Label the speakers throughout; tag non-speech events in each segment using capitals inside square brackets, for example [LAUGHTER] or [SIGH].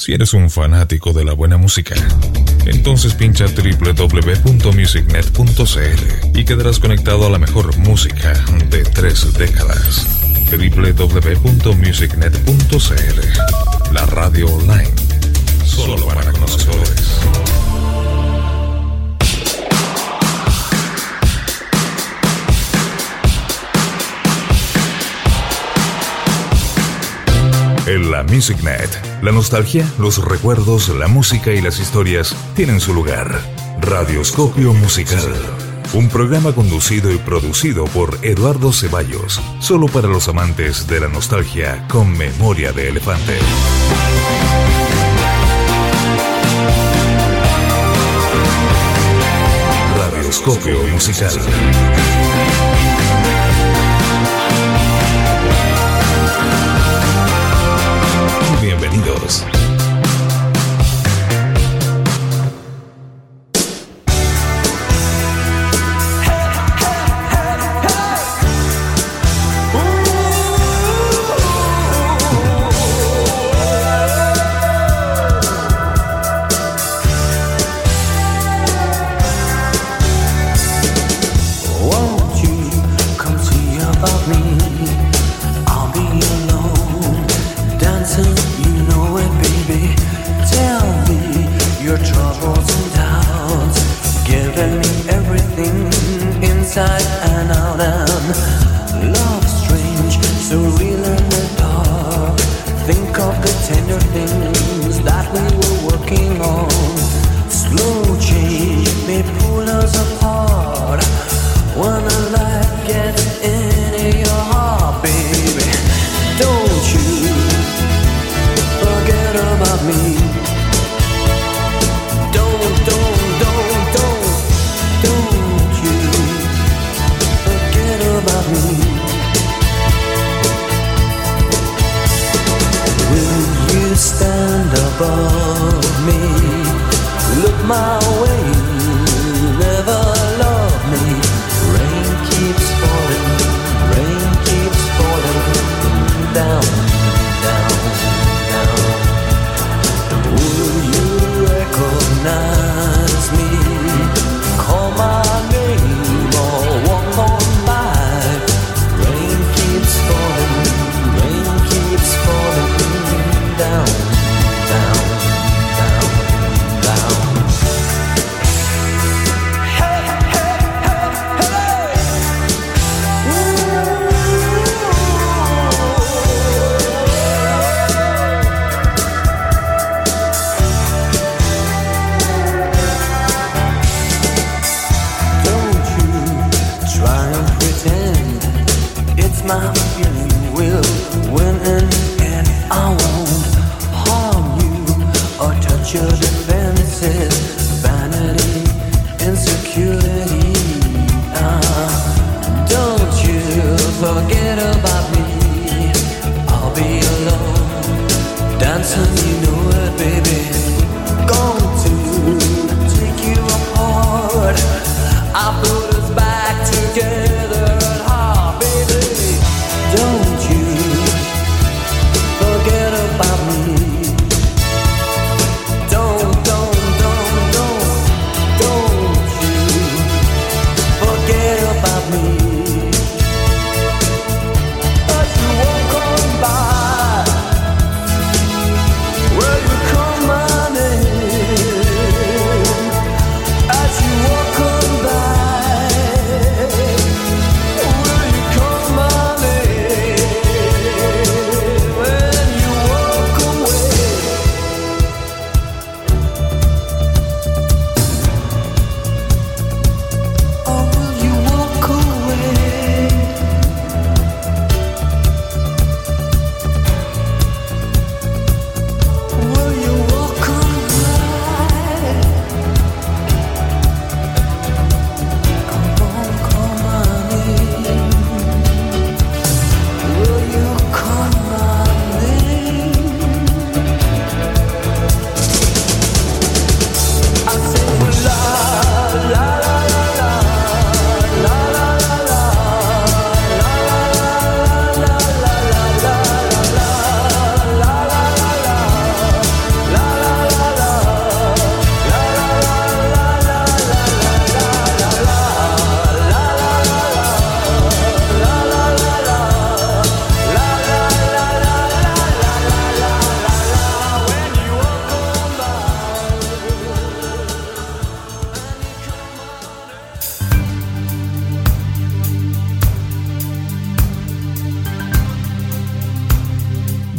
Speaker 1: Si eres un fanático de la buena música, entonces pincha www.musicnet.cl y quedarás conectado a la mejor música de tres décadas. www.musicnet.cl La radio online, solo para conocedores. MusicNet, la nostalgia, los recuerdos, la música y las historias tienen su lugar. Radioscopio Musical. Un programa conducido y producido por Eduardo Ceballos, solo para los amantes de la nostalgia con memoria de elefante. Radioscopio Musical.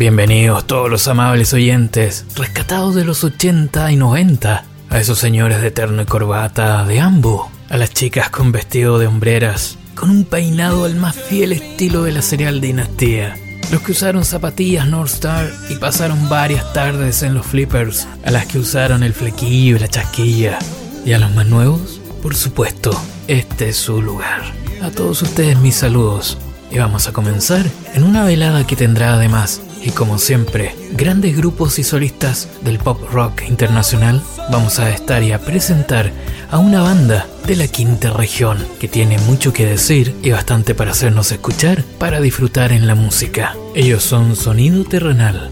Speaker 1: Bienvenidos
Speaker 2: todos los amables oyentes, rescatados de los 80 y 90, a esos señores de terno y corbata de ambo, a las chicas con vestido de hombreras, con un peinado al más fiel estilo de la serial dinastía, los que usaron zapatillas North Star y pasaron varias tardes en los flippers, a las que usaron el flequillo y la chasquilla, y a los más nuevos, por supuesto, este es su lugar. A todos ustedes mis saludos, y vamos a comenzar en una velada que tendrá además y como siempre, grandes grupos y solistas del pop rock internacional, vamos a estar y a presentar a una banda de la quinta región que tiene mucho que decir y bastante para hacernos escuchar para disfrutar en la música. Ellos son Sonido Terrenal.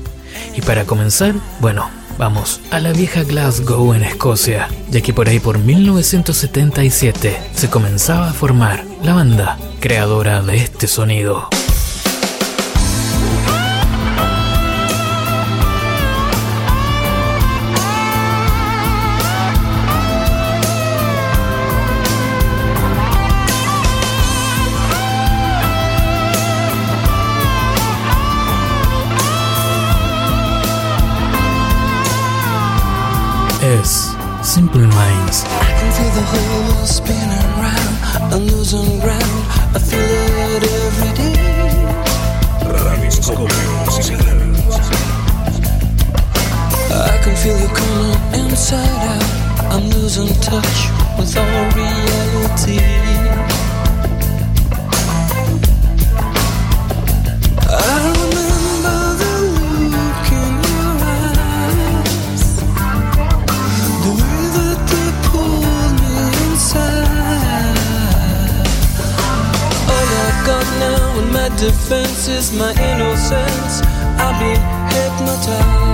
Speaker 2: Y para comenzar, bueno, vamos a la vieja Glasgow en Escocia, ya que por ahí por 1977 se comenzaba a formar la banda creadora de este sonido. Es Simple Minds.
Speaker 1: I can feel the whole world spinning round. I'm losing ground. I feel it every day. I can feel you coming inside out. I'm losing touch with all reality. Defense is my innocence. I've been hypnotized.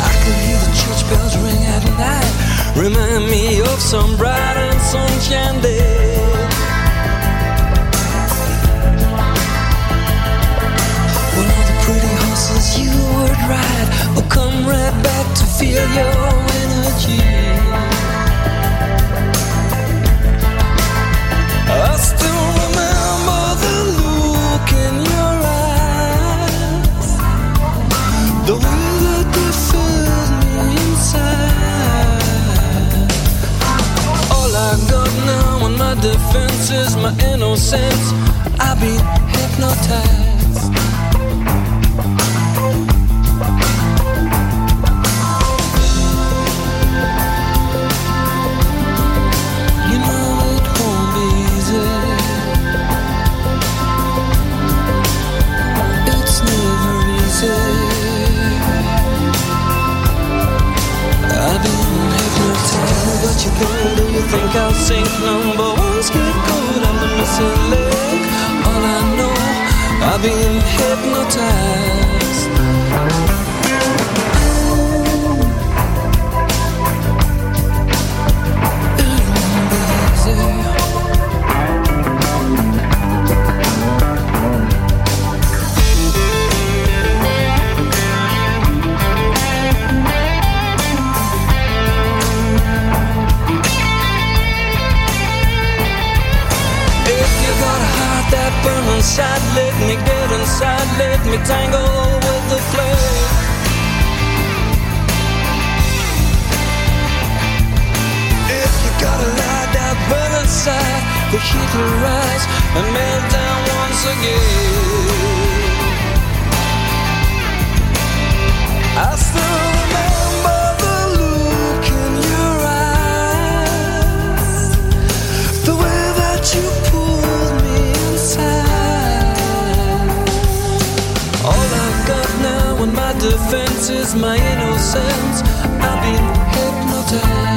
Speaker 1: I can hear the church bells ring at night. Remind me of some bright and sunshine day. Horses you would ride will come right back to feel your energy. I still remember the look in your eyes. The way that me inside. All I got now my defense is my innocence. I've been hypnotized. Can do you think I'll sink number one scapegoat? I'm the missing leg. All I know, I've been hypnotized. That inside, let me get inside, let me tangle with the flame. If you got a light that burns inside, the heat will rise and melt down once again. I still my innocence. I've been hypnotized.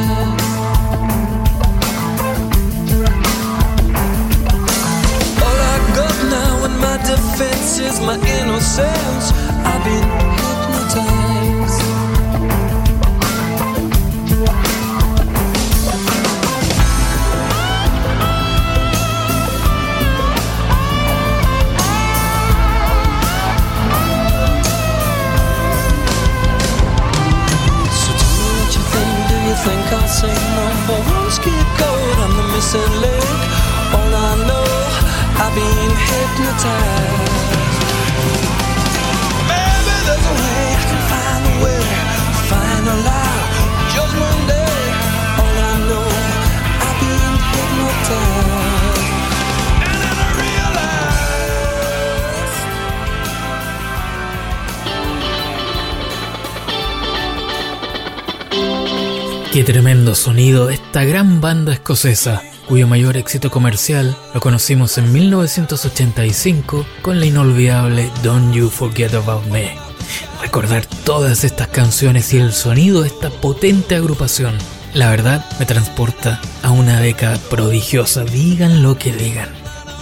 Speaker 2: Tremendo sonido de esta gran banda escocesa, cuyo mayor éxito comercial lo conocimos en 1985 con la inolvidable Don't You Forget About Me. Recordar todas estas canciones y el sonido de esta potente agrupación, la verdad me transporta a una década prodigiosa, digan lo que digan.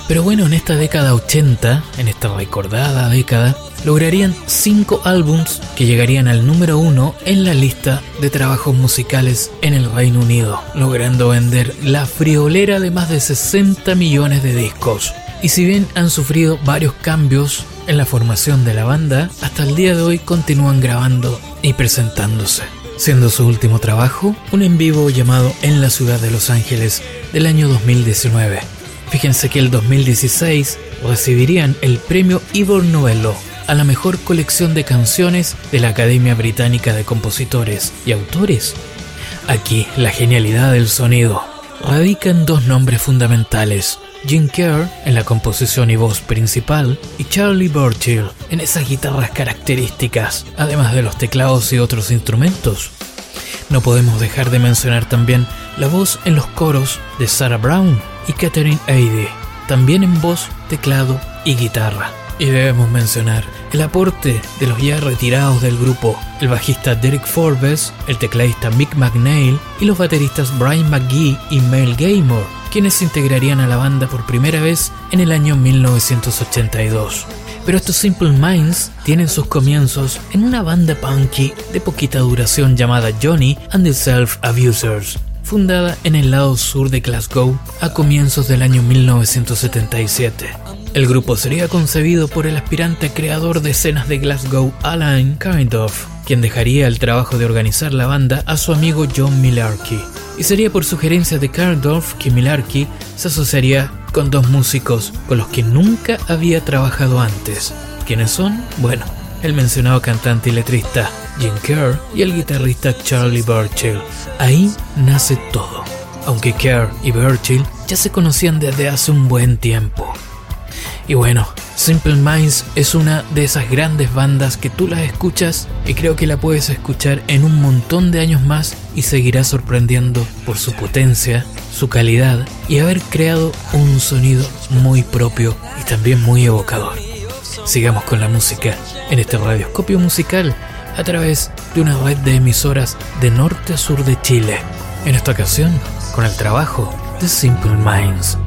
Speaker 2: Pero bueno, en esta década 80, en esta recordada década, lograrían cinco álbums que llegarían al número uno en la lista de trabajos musicales en el Reino Unido, logrando vender la friolera de más de 60 millones de discos. Y si bien han sufrido varios cambios en la formación de la banda, hasta el día de hoy continúan grabando y presentándose. Siendo su último trabajo un en vivo llamado En la ciudad de Los Ángeles del año 2019. Fíjense que el 2016 recibirían el premio Ivor Novello a la mejor colección de canciones de la Academia Británica de Compositores y Autores. Aquí la genialidad del sonido radica en dos nombres fundamentales. Jim Kerr en la composición y voz principal y Charlie Burchill en esas guitarras características, además de los teclados y otros instrumentos. No podemos dejar de mencionar también la voz en los coros de Sarah Brown y Catherine Eide, también en voz, teclado y guitarra. Y debemos mencionar el aporte de los ya retirados del grupo, el bajista Derek Forbes, el tecladista Mick McNeil y los bateristas Brian McGee y Mel Gaymore, quienes se integrarían a la banda por primera vez en el año 1982. Pero estos Simple Minds tienen sus comienzos en una banda punky de poquita duración llamada Johnny and the Self Abusers, fundada en el lado sur de Glasgow a comienzos del año 1977. El grupo sería concebido por el aspirante creador de escenas de Glasgow, Alain Kindoff, quien dejaría el trabajo de organizar la banda a su amigo John Millarkey. Y sería por sugerencia de Kindorf que Millarkey se asociaría con dos músicos con los que nunca había trabajado antes. ¿Quiénes son? Bueno, el mencionado cantante y letrista Jim Kerr y el guitarrista Charlie Burchill. Ahí nace todo, aunque Kerr y Burchill ya se conocían desde hace un buen tiempo. Y bueno, Simple Minds es una de esas grandes bandas que tú las escuchas y creo que la puedes escuchar en un montón de años más y seguirá sorprendiendo por su potencia, su calidad y haber creado un sonido muy propio y también muy evocador. Sigamos con la música en este radioscopio musical a través de una red de emisoras de norte a sur de Chile. En esta ocasión, con el trabajo de Simple Minds.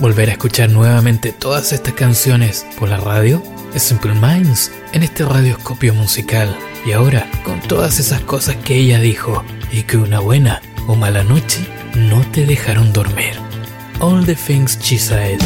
Speaker 2: volver a escuchar nuevamente todas estas canciones por la radio? Simple Minds en este radioscopio musical y ahora con todas esas cosas que ella dijo y que una buena o mala noche no te dejaron dormir. All the things she said.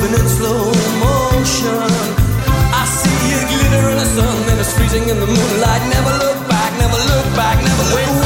Speaker 1: Moving in slow motion. I see it glitter in the sun and it's freezing in the moonlight. Never look back, never look back, never look
Speaker 3: When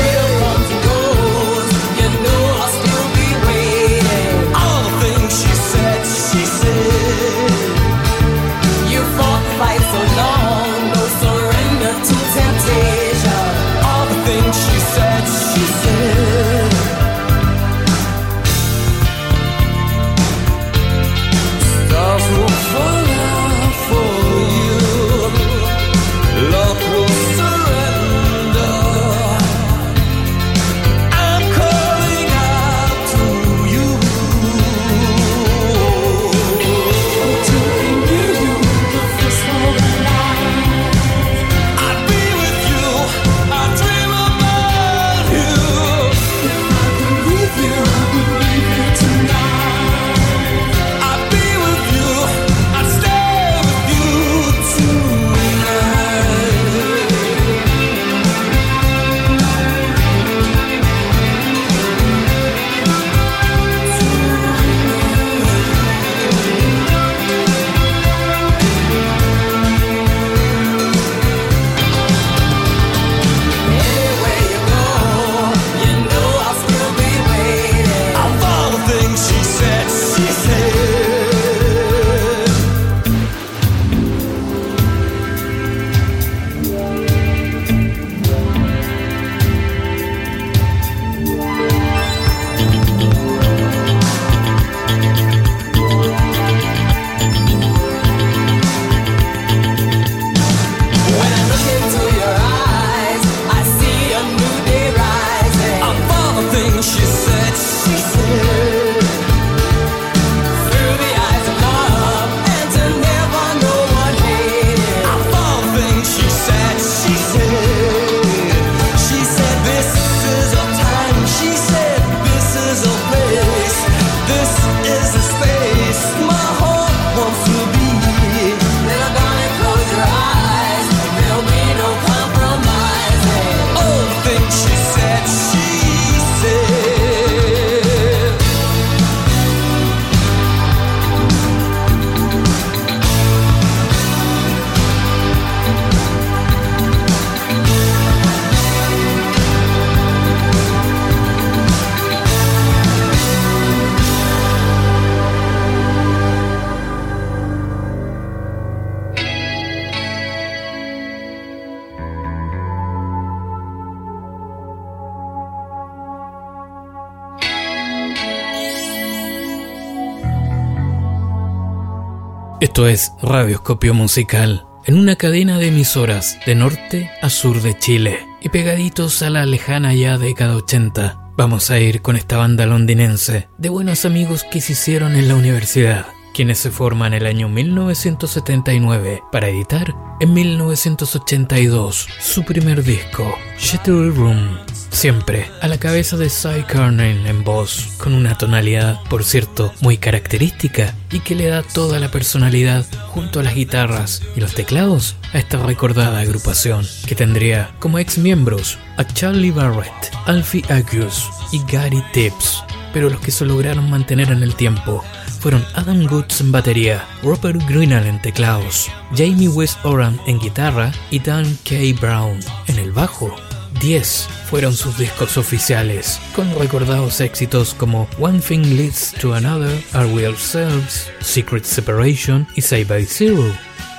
Speaker 2: Es Radioscopio Musical, en una cadena de emisoras de norte a sur de Chile y pegaditos a la lejana ya década 80. Vamos a ir con esta banda londinense de buenos amigos que se hicieron en la universidad, quienes se forman el año 1979 para editar en 1982 su primer disco, Shadow Room. Siempre a la cabeza de Cy Carney en voz, con una tonalidad, por cierto, muy característica y que le da toda la personalidad junto a las guitarras y los teclados a esta recordada agrupación, que tendría como ex miembros a Charlie Barrett, Alfie Agus y Gary Tibbs, pero los que se lograron mantener en el tiempo fueron Adam Goods en batería, Robert Greenall en teclados, Jamie West Oram en guitarra y Dan K. Brown en el bajo. 10 fueron sus discos oficiales, con recordados éxitos como One Thing Leads to Another, Are We Ourselves, Secret Separation y Say by Zero.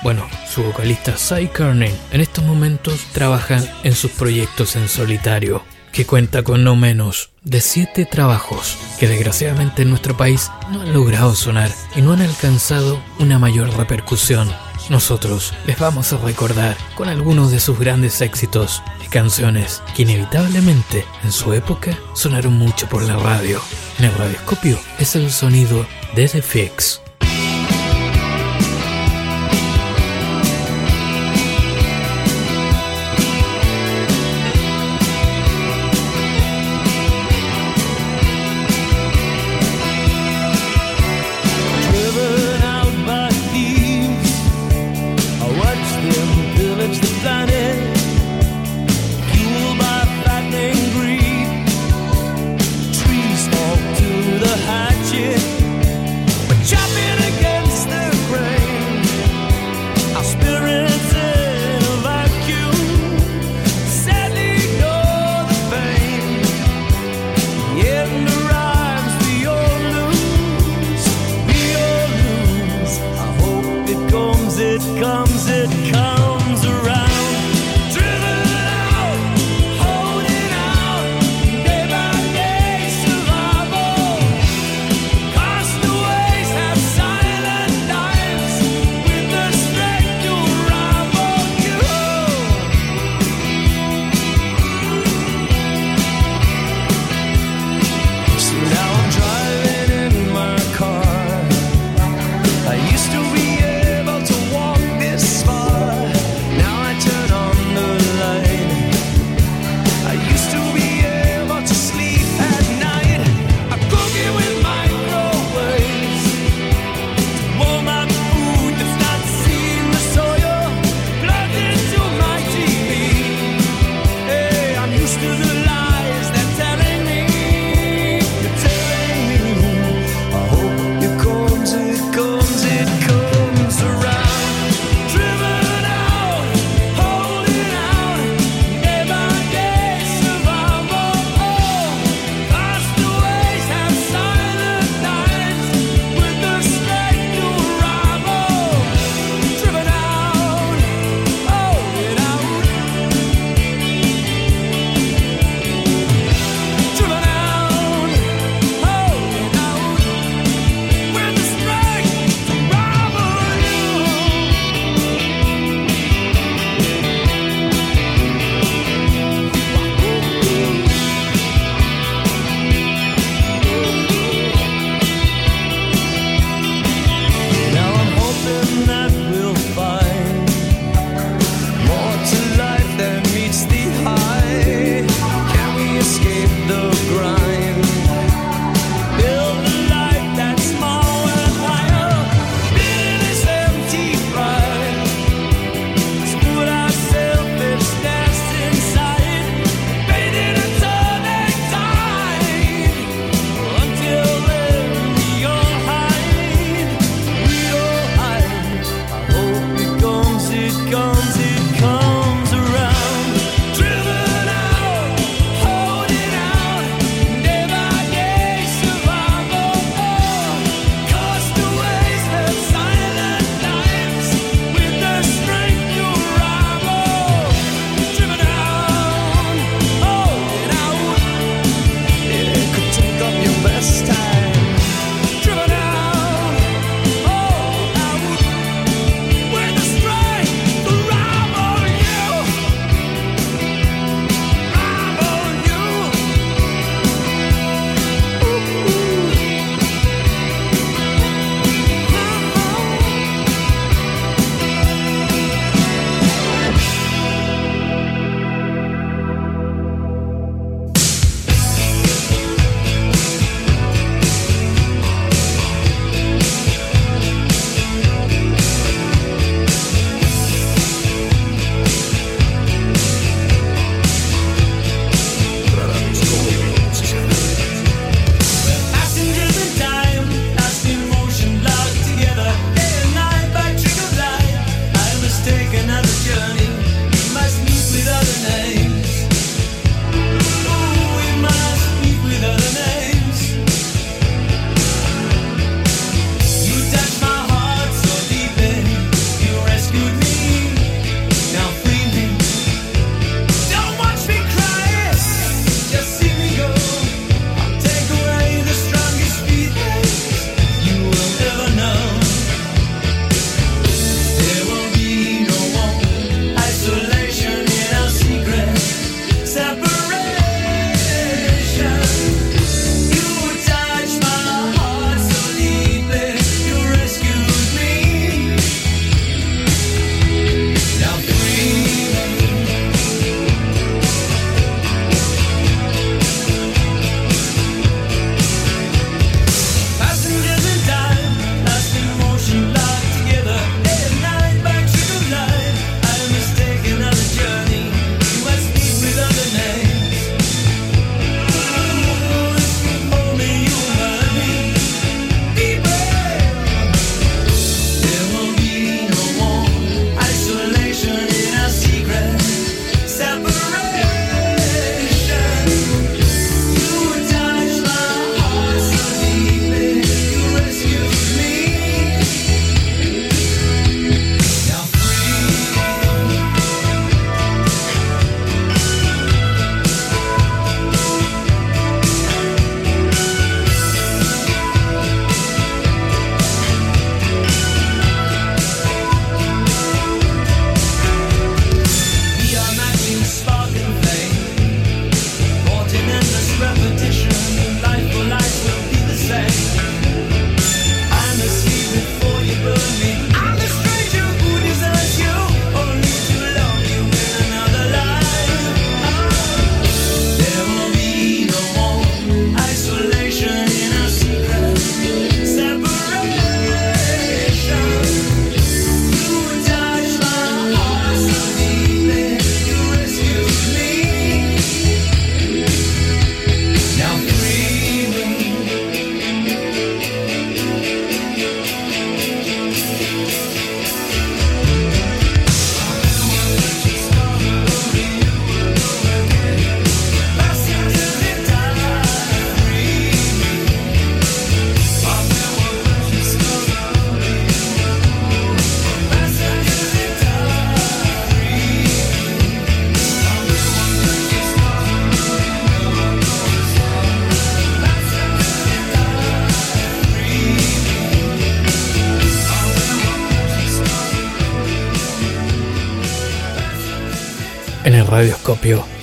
Speaker 2: Bueno, su vocalista Cy Kearney en estos momentos trabaja en sus proyectos en solitario, que cuenta con no menos de 7 trabajos que desgraciadamente en nuestro país no han logrado sonar y no han alcanzado una mayor repercusión. Nosotros les vamos a recordar con algunos de sus grandes éxitos y canciones que inevitablemente en su época sonaron mucho por la radio. En el radioscopio es el sonido de The Fix.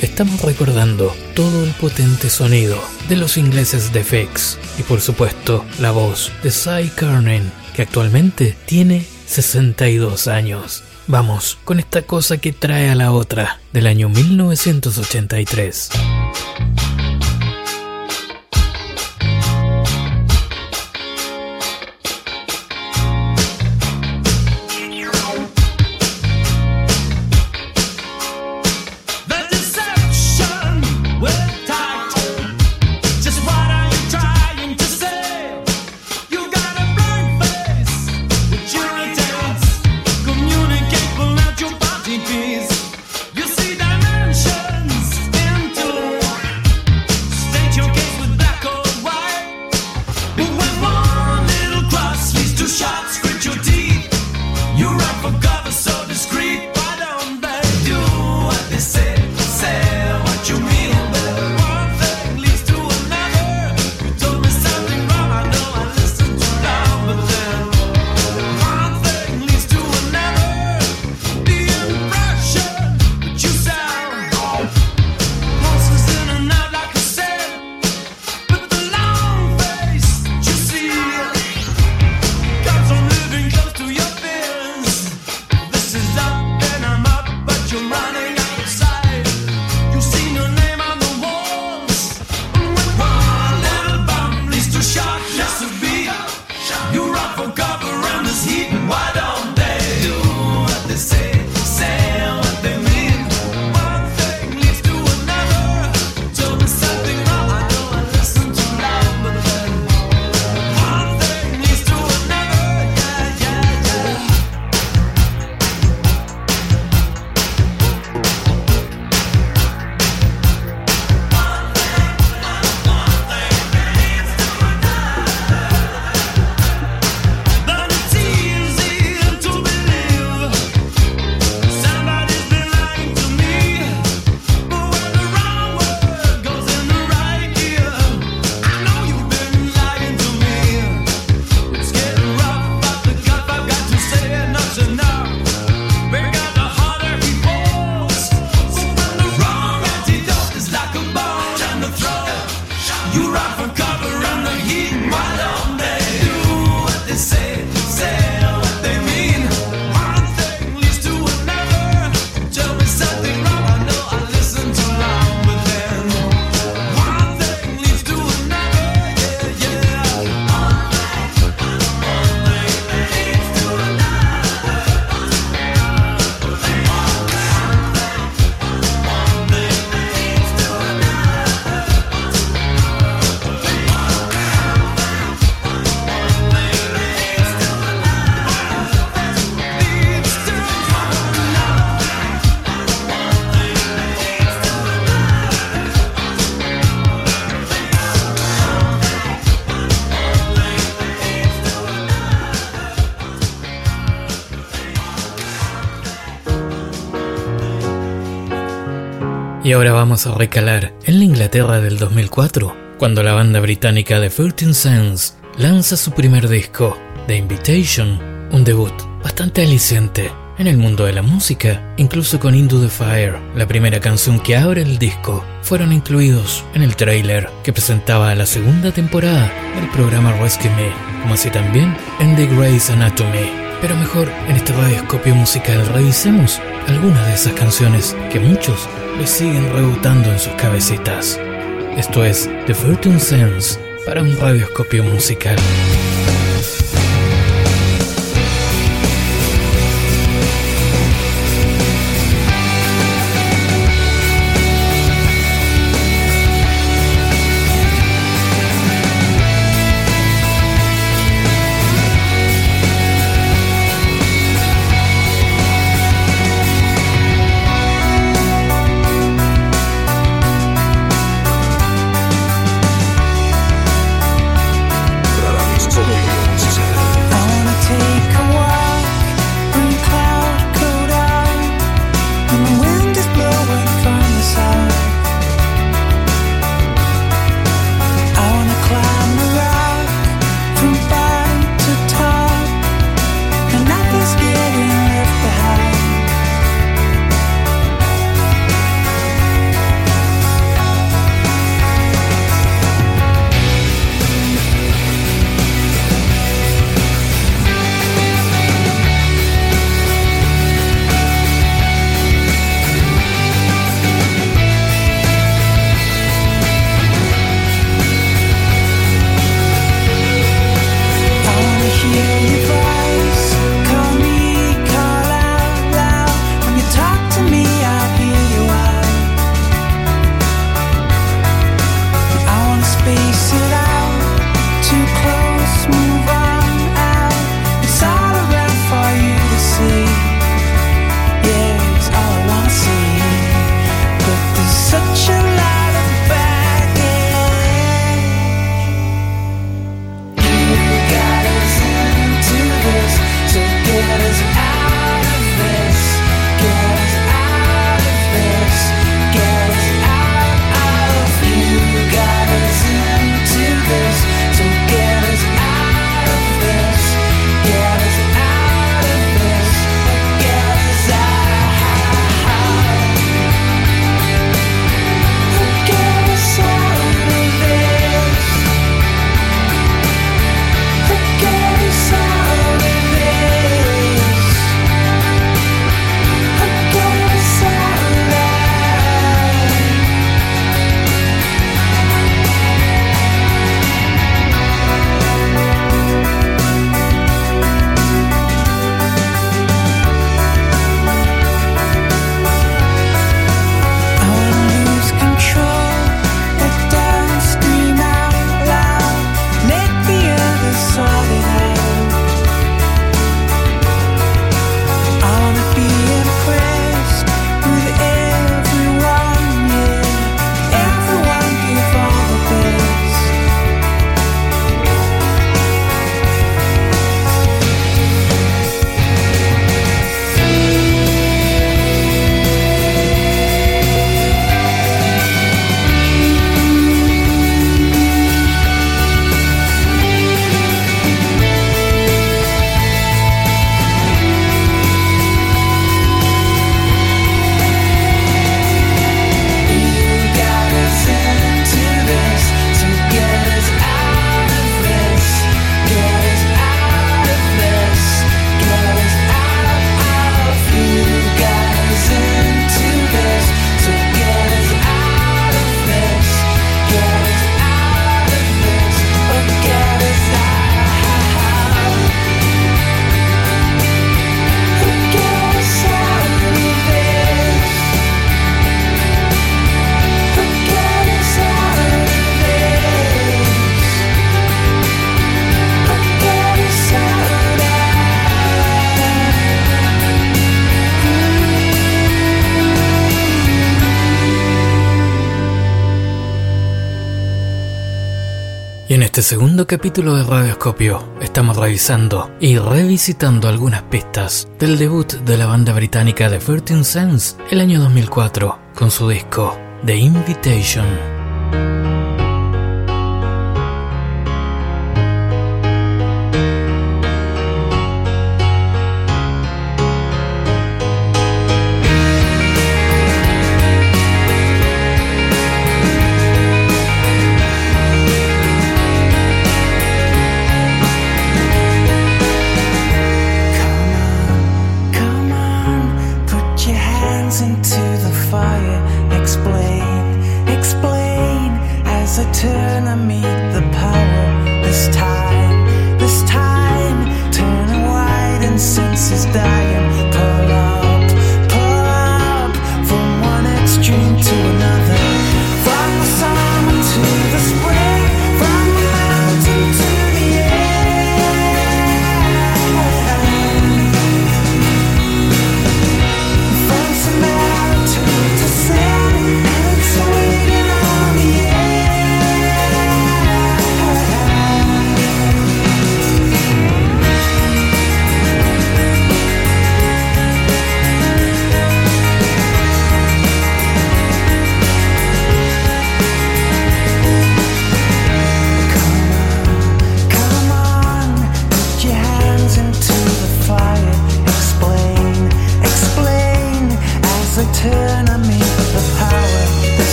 Speaker 1: Estamos recordando todo el potente sonido de los ingleses de Fix y por supuesto la voz de Cy Kernan que actualmente tiene 62 años. Vamos con esta cosa que trae a la otra del año 1983. Y ahora vamos a recalar en la Inglaterra del 2004, cuando la banda británica The 13 Cents lanza su primer disco, The Invitation, un debut bastante aliciente en el mundo de la música, incluso con Into the Fire, la primera canción que abre el disco, fueron incluidos en el tráiler que presentaba la segunda temporada del programa Rescue Me, como así también en The Grey's Anatomy. Pero mejor, en este radioscopio musical revisemos algunas de esas canciones que muchos le siguen rebotando en sus cabecitas. Esto es The Fortune Sense para un radioscopio musical.
Speaker 2: Este segundo capítulo de Radioscopio estamos revisando y revisitando algunas pistas del debut de la banda británica The 13 Sense el año 2004 con su disco The Invitation.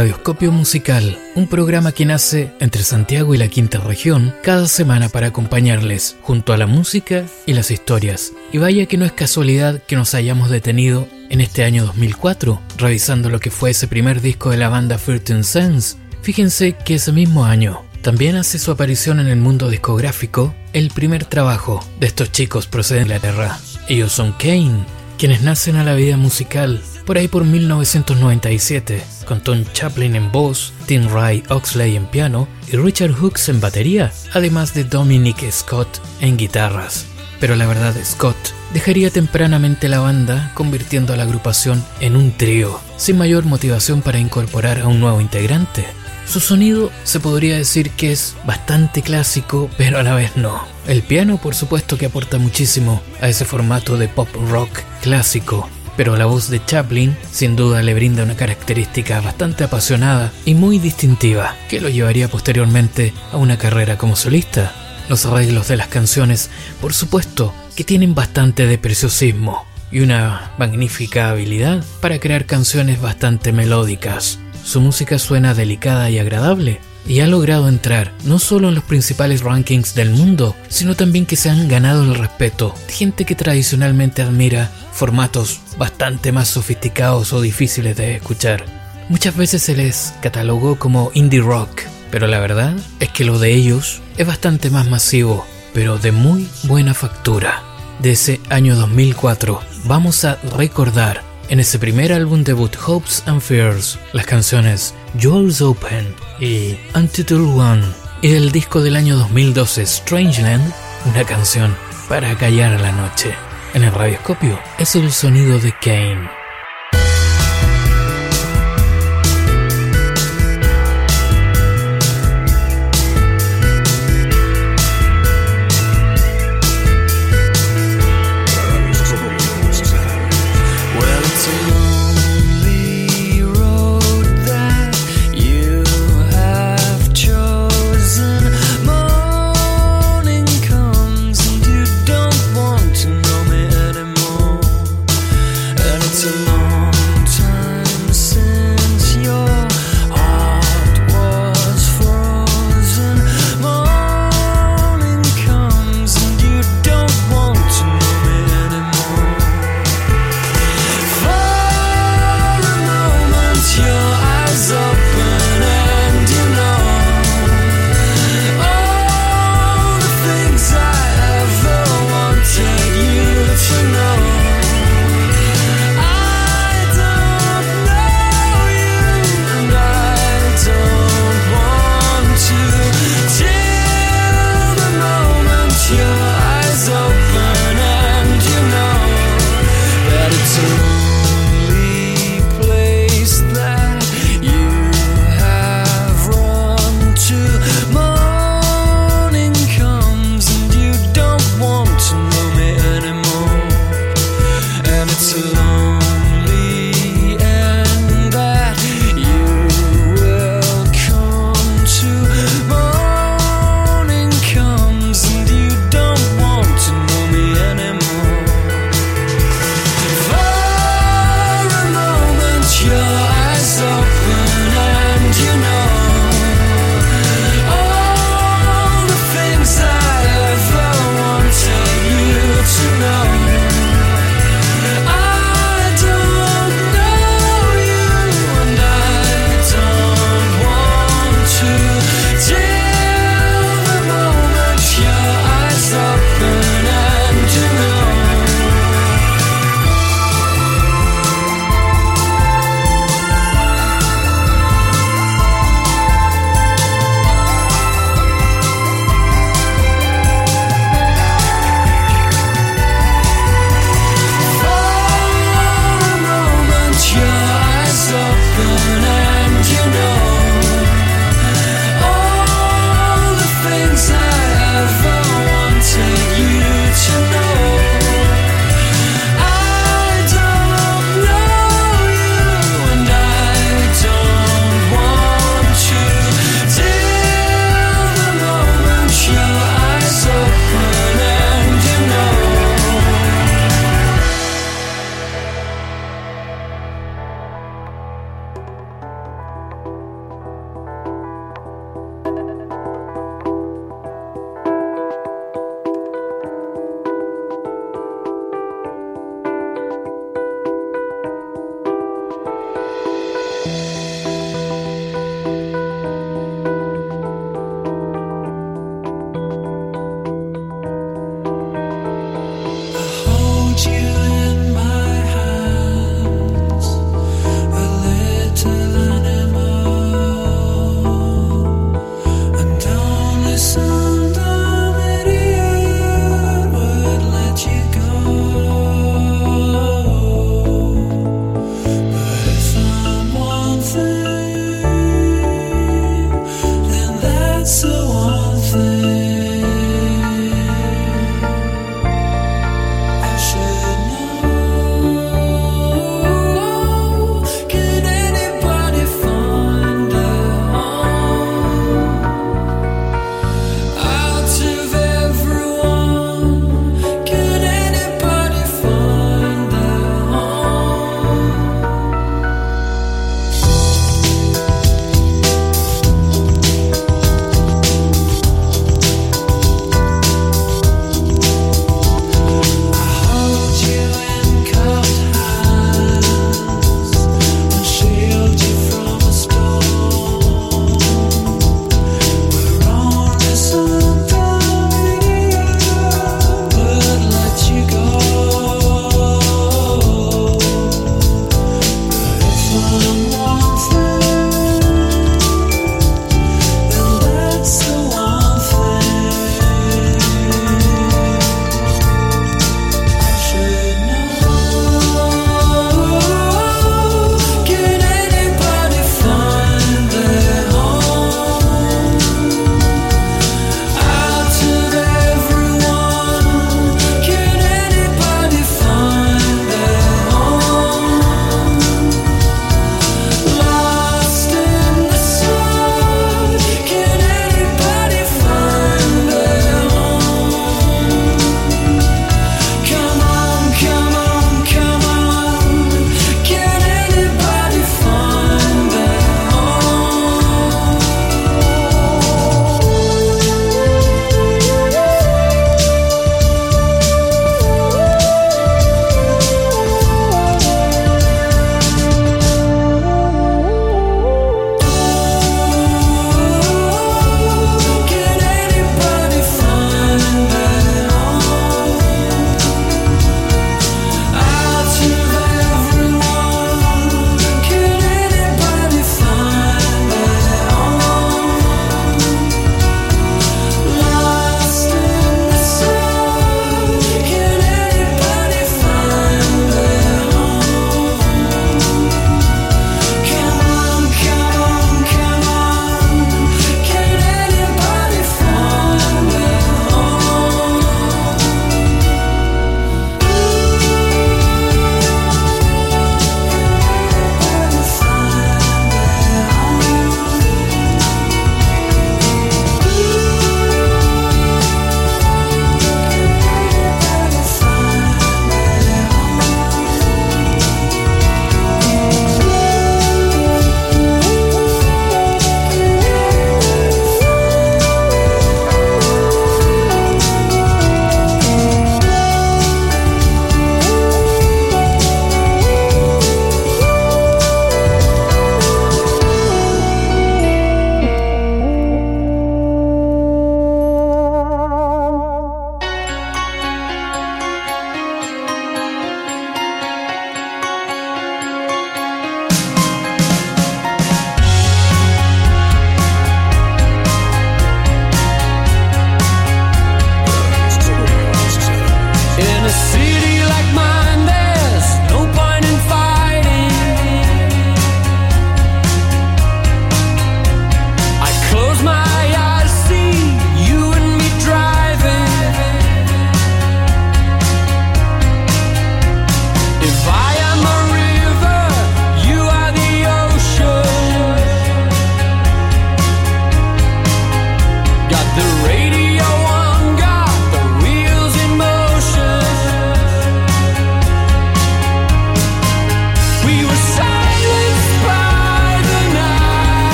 Speaker 2: Radioscopio Musical, un programa que nace entre Santiago y la Quinta Región cada semana para acompañarles junto a la música y las historias. Y vaya que no es casualidad que nos hayamos detenido en este año 2004, revisando lo que fue ese primer disco de la banda 13 Sense. Fíjense que ese mismo año también hace su aparición en el mundo discográfico el primer trabajo de estos chicos procedentes de Inglaterra. Ellos son Kane, quienes nacen a la vida musical por ahí por 1997, con Tom Chaplin en voz, Tim Ray Oxley en piano y Richard Hooks en batería, además de Dominic Scott en guitarras. Pero la verdad, Scott dejaría tempranamente la banda, convirtiendo a la agrupación en un trío, sin mayor motivación para incorporar a un nuevo integrante. Su sonido se podría decir que es bastante clásico, pero a la vez no. El piano, por supuesto, que aporta muchísimo a ese formato de pop rock clásico, pero la voz de Chaplin sin duda le brinda una característica bastante apasionada y muy distintiva, que lo llevaría posteriormente a una carrera como solista. Los arreglos de las canciones, por supuesto, que tienen bastante de preciosismo y una magnífica habilidad para crear canciones bastante melódicas. Su música suena delicada y agradable,
Speaker 1: y ha logrado entrar no solo en los principales rankings del mundo, sino también que se han ganado el respeto de gente que tradicionalmente admira formatos bastante más sofisticados o difíciles de escuchar. Muchas veces se les catalogó como indie rock, pero la verdad es que lo de ellos es bastante más masivo, pero de muy buena factura. De ese año 2004 vamos a recordar en ese primer álbum debut Hopes and Fears las canciones Yours Open, y Untitled One y del disco del año 2012 Strangeland, una canción para callar la noche. En el radioscopio es el sonido de Kane.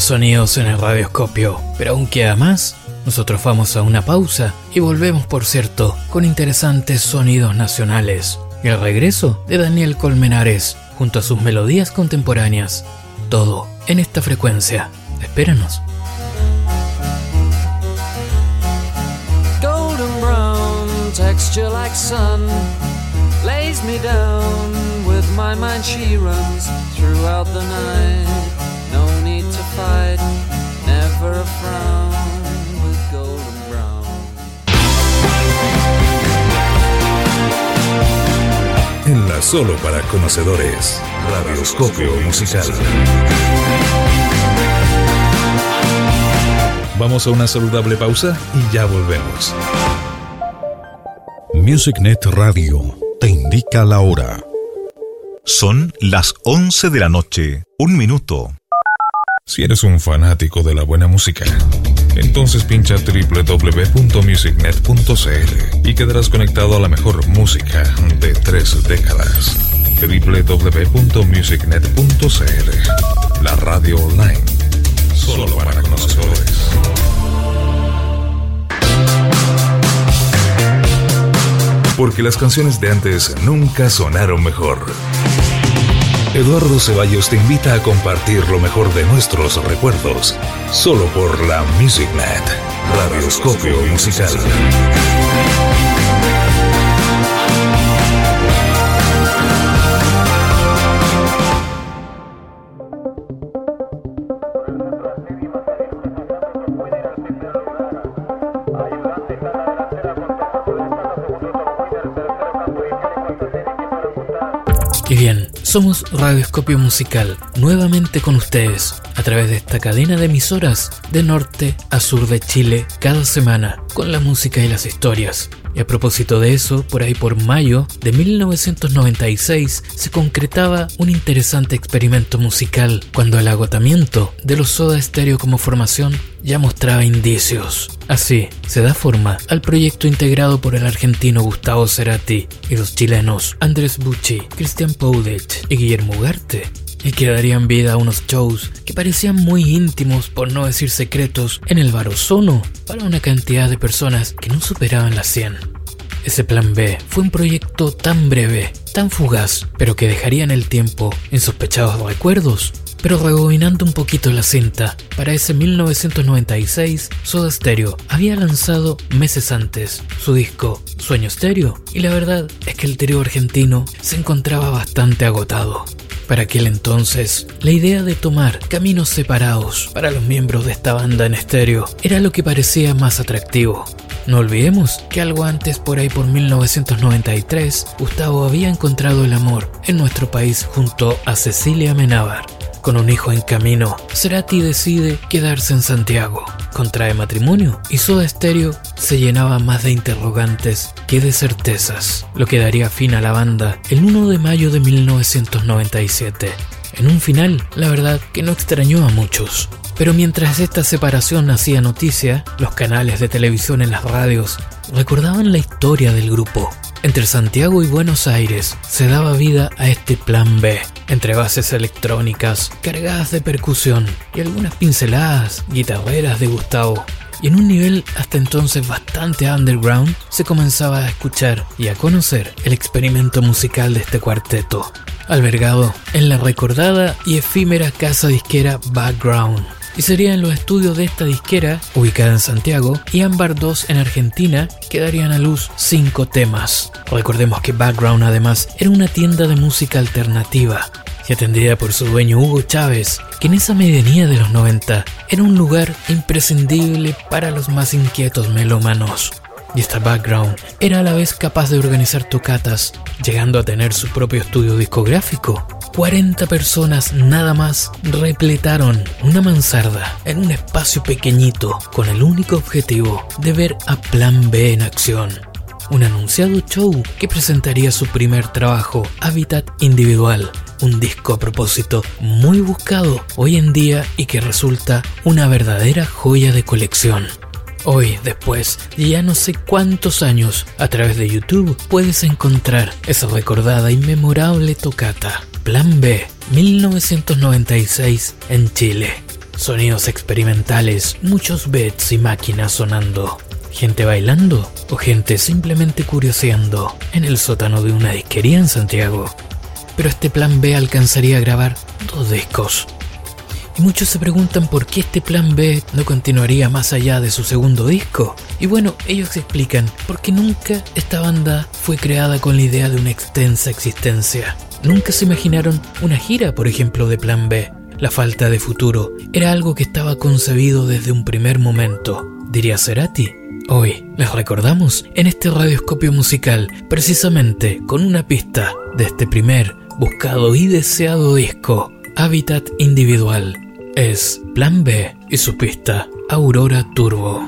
Speaker 2: Sonidos en el radioscopio, pero aún queda más. Nosotros vamos a una pausa y volvemos, por cierto, con interesantes sonidos nacionales. Y el regreso de Daniel Colmenares, junto a sus melodías contemporáneas. Todo en esta frecuencia. Espéranos.
Speaker 4: golden brown texture like sun never a frown
Speaker 5: En la solo para conocedores, Radioscopio Musical. Vamos a una saludable pausa y ya volvemos.
Speaker 6: MusicNet Radio te indica la hora.
Speaker 7: Son las 11 de la noche, un minuto.
Speaker 5: Si eres un fanático de la buena música, entonces pincha www.musicnet.cl y quedarás conectado a la mejor música de tres décadas. www.musicnet.cl La radio online, solo para conocedores. Porque las canciones de antes nunca sonaron mejor. Eduardo Ceballos te invita a compartir lo mejor de nuestros recuerdos, solo por la MusicNet, Radioscopio Musical.
Speaker 2: Somos Radioscopio Musical, nuevamente con ustedes, a través de esta cadena de emisoras de norte a sur de Chile, cada semana, con la música y las historias. Y a propósito de eso, por ahí por mayo de 1996 se concretaba un interesante experimento musical cuando el agotamiento de los Soda Stereo como formación ya mostraba indicios. Así, se da forma al proyecto integrado por el argentino Gustavo Cerati y los chilenos Andrés Bucci, Cristian Poudech y Guillermo Ugarte, y que darían vida a unos shows que parecían muy íntimos, por no decir secretos, en el bar Ozono para una cantidad de personas que no superaban las 100. Ese plan B fue un proyecto tan breve, tan fugaz, pero que dejaría en el tiempo insospechados recuerdos. Pero rebobinando un poquito la cinta, para ese 1996, Soda Stereo había lanzado meses antes su disco Sueño Stereo, y la verdad es que el trío argentino se encontraba bastante agotado. Para aquel entonces, la idea de tomar caminos separados para los miembros de esta banda en estéreo era lo que parecía más atractivo. No olvidemos que algo antes, por ahí por 1993, Gustavo había encontrado el amor en nuestro país junto a Cecilia Menábar. Con un hijo en camino, Cerati decide quedarse en Santiago. Contrae matrimonio y Soda Stereo se llenaba más de interrogantes que de certezas, lo que daría fin a la banda el 1 de mayo de 1997. En un final, la verdad que no extrañó a muchos. Pero mientras esta separación hacía noticia, los canales de televisión en las radios recordaban la historia del grupo. Entre Santiago y Buenos Aires se daba vida a este plan B, entre bases electrónicas, cargadas de percusión y algunas pinceladas guitarreras de Gustavo. Y en un nivel hasta entonces bastante underground, se comenzaba a escuchar y a conocer el experimento musical de este cuarteto, albergado en la recordada y efímera casa disquera Background. Y sería en los estudios de esta disquera, ubicada en Santiago, y Ámbar 2 en Argentina, que darían a luz cinco temas. Recordemos que Background además era una tienda de música alternativa, y atendida por su dueño Hugo Chávez, que en esa medianía de los 90 era un lugar imprescindible para los más inquietos melómanos. Y esta background era a la vez capaz de organizar tocatas, llegando a tener su propio estudio discográfico. 40 personas nada más repletaron una mansarda en un espacio pequeñito con el único objetivo de ver a Plan B en acción. Un anunciado show que presentaría su primer trabajo, Habitat Individual, un disco a propósito muy buscado hoy en día y que resulta una verdadera joya de colección. Hoy, después de ya no sé cuántos años, a través de YouTube puedes encontrar esa recordada y memorable tocata, Plan B, 1996 en Chile. Sonidos experimentales, muchos bits y máquinas sonando. Gente bailando o gente simplemente curioseando en el sótano de una disquería en Santiago. Pero este plan B alcanzaría a grabar dos discos. Y muchos se preguntan por qué este plan B no continuaría más allá de su segundo disco. Y bueno, ellos explican porque nunca esta banda fue creada con la idea de una extensa existencia. Nunca se imaginaron una gira, por ejemplo, de plan B. La falta de futuro era algo que estaba concebido desde un primer momento, diría Cerati. Hoy les recordamos en este radioscopio musical, precisamente con una pista de este primer, buscado y deseado disco, Hábitat Individual. Es Plan B y su pista, Aurora Turbo.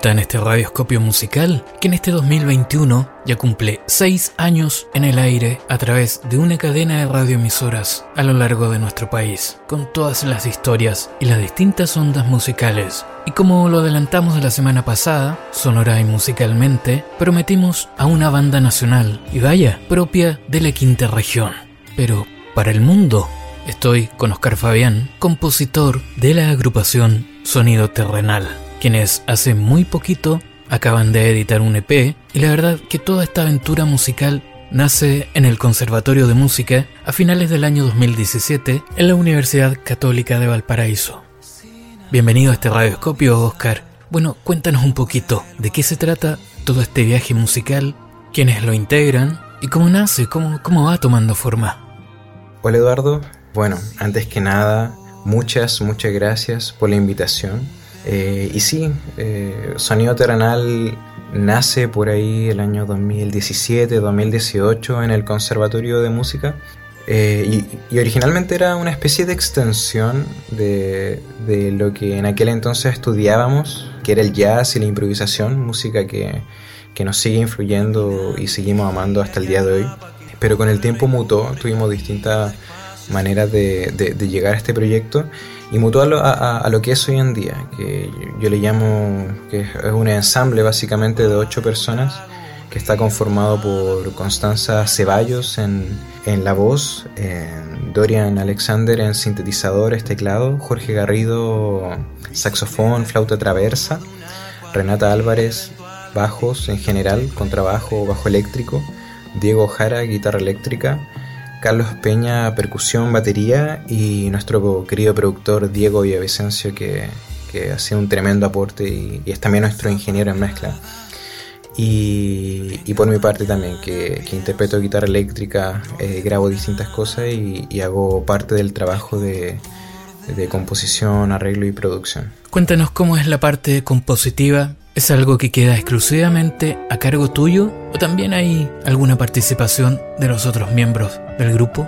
Speaker 2: Vuelta en este radioscopio musical que en este 2021 ya cumple 6 años en el aire a través de una cadena de radioemisoras a lo largo de nuestro país, con todas las historias y las distintas ondas musicales. Y como lo adelantamos la semana pasada, sonora y musicalmente, prometimos a una banda nacional, y vaya, propia de la quinta región. Pero para el mundo, estoy con Oscar Fabián, compositor de la agrupación Sonido Terrenal quienes hace muy poquito acaban de editar un EP y la verdad que toda esta aventura musical nace en el Conservatorio de Música a finales del año 2017 en la Universidad Católica de Valparaíso. Bienvenido a este radioscopio, Oscar. Bueno, cuéntanos un poquito de qué se trata todo este viaje musical, quiénes lo integran y cómo nace, cómo, cómo va tomando forma.
Speaker 8: Hola Eduardo, bueno, antes que nada, muchas, muchas gracias por la invitación eh, y sí, eh, Sonido Terrenal nace por ahí el año 2017-2018 en el Conservatorio de Música. Eh, y, y, originalmente era una especie de extensión de, de, lo que en aquel entonces estudiábamos, que era el jazz y la improvisación, música que, que nos sigue influyendo y seguimos amando hasta el día de hoy. Pero con el tiempo mutó, tuvimos distintas maneras de, de, de llegar a este proyecto y mutó a lo, a, lo, que es hoy en día, que yo le llamo que es un ensamble básicamente de ocho personas que está conformado por Constanza Ceballos en, en la voz, Dorian Alexander en sintetizadores, teclado, Jorge Garrido saxofón, flauta traversa, Renata Álvarez bajos en general, contrabajo, bajo eléctrico, Diego Jara guitarra eléctrica, Carlos Peña, percusión, batería y nuestro querido productor Diego Villavicencio que, que ha un tremendo aporte y, y, es también nuestro ingeniero en mezcla. Y, y por mi parte también, que, que interpreto guitarra eléctrica, eh, grabo distintas cosas y, y, hago parte del trabajo de, de composición, arreglo y producción.
Speaker 2: Cuéntanos cómo es la parte compositiva ¿Es algo que queda exclusivamente a cargo tuyo o también hay alguna participación de los otros miembros del grupo?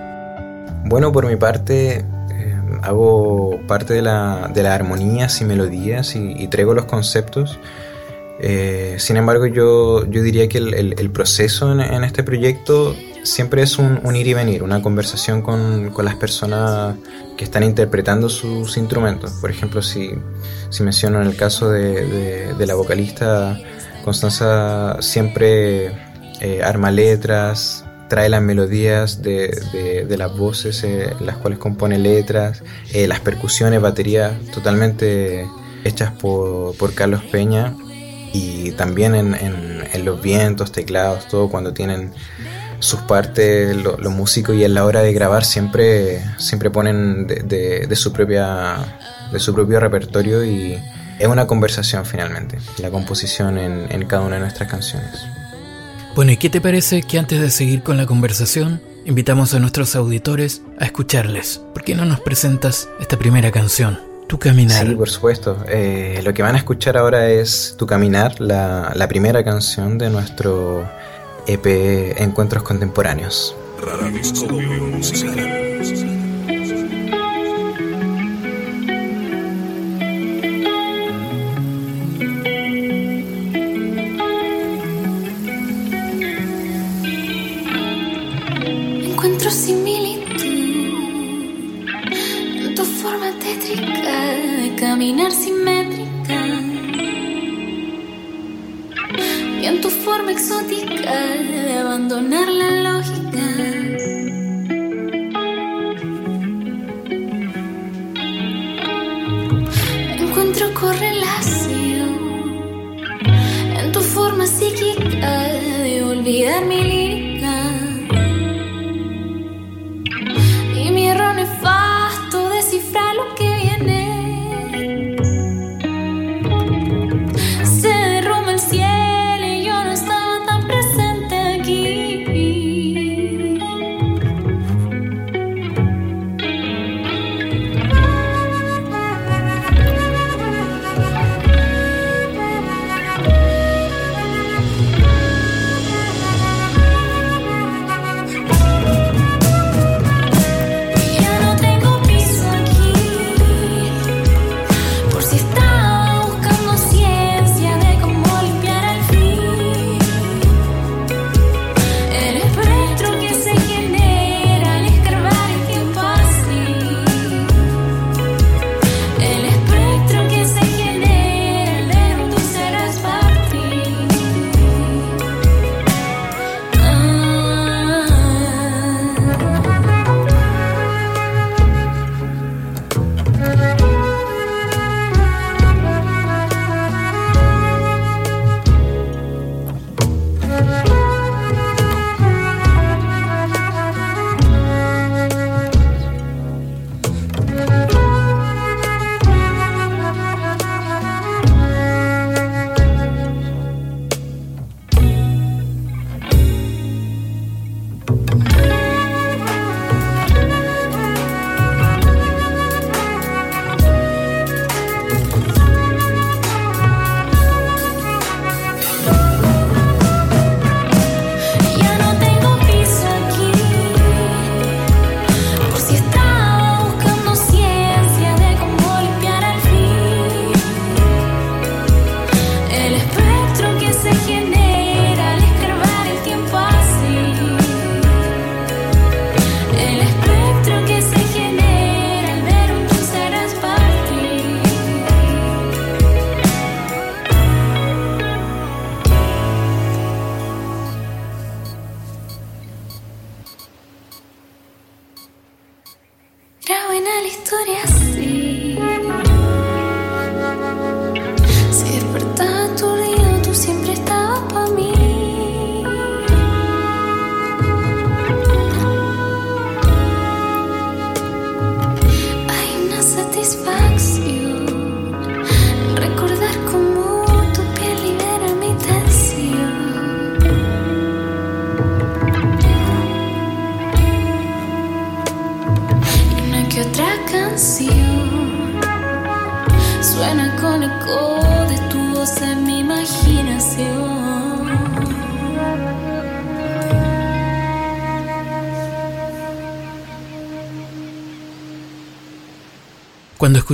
Speaker 8: Bueno, por mi parte eh, hago parte de, la, de las armonías y melodías y, y traigo los conceptos. Eh, sin embargo, yo, yo diría que el, el, el proceso en, en, este proyecto siempre es un, un, ir y venir, una conversación con, con las personas que están interpretando sus instrumentos. Por ejemplo, si, si menciono en el caso de, de, de la vocalista Constanza, siempre eh, arma letras, trae las melodías de, de, las voces, eh, las cuales compone letras, eh, las percusiones, baterías totalmente hechas por, por Carlos Peña y también en, en, los vientos, teclados, todo cuando tienen sus partes, los lo músicos y en la hora de grabar siempre, siempre ponen de, de, de, su propia, de su propio repertorio y es una conversación finalmente, la composición en, en cada una de nuestras canciones.
Speaker 2: Bueno, ¿y qué te parece que antes de seguir con la conversación, invitamos a nuestros auditores a escucharles? ¿Por qué no nos presentas esta primera canción? Tu Caminar.
Speaker 8: Sí, por supuesto. Eh, lo que van a escuchar ahora es Tu Caminar, la, la primera canción de nuestro EP Encuentros Contemporáneos.
Speaker 9: Encuentro exótica de abandonar la lógica. Encuentro correlación en tu forma psíquica de olvidar mi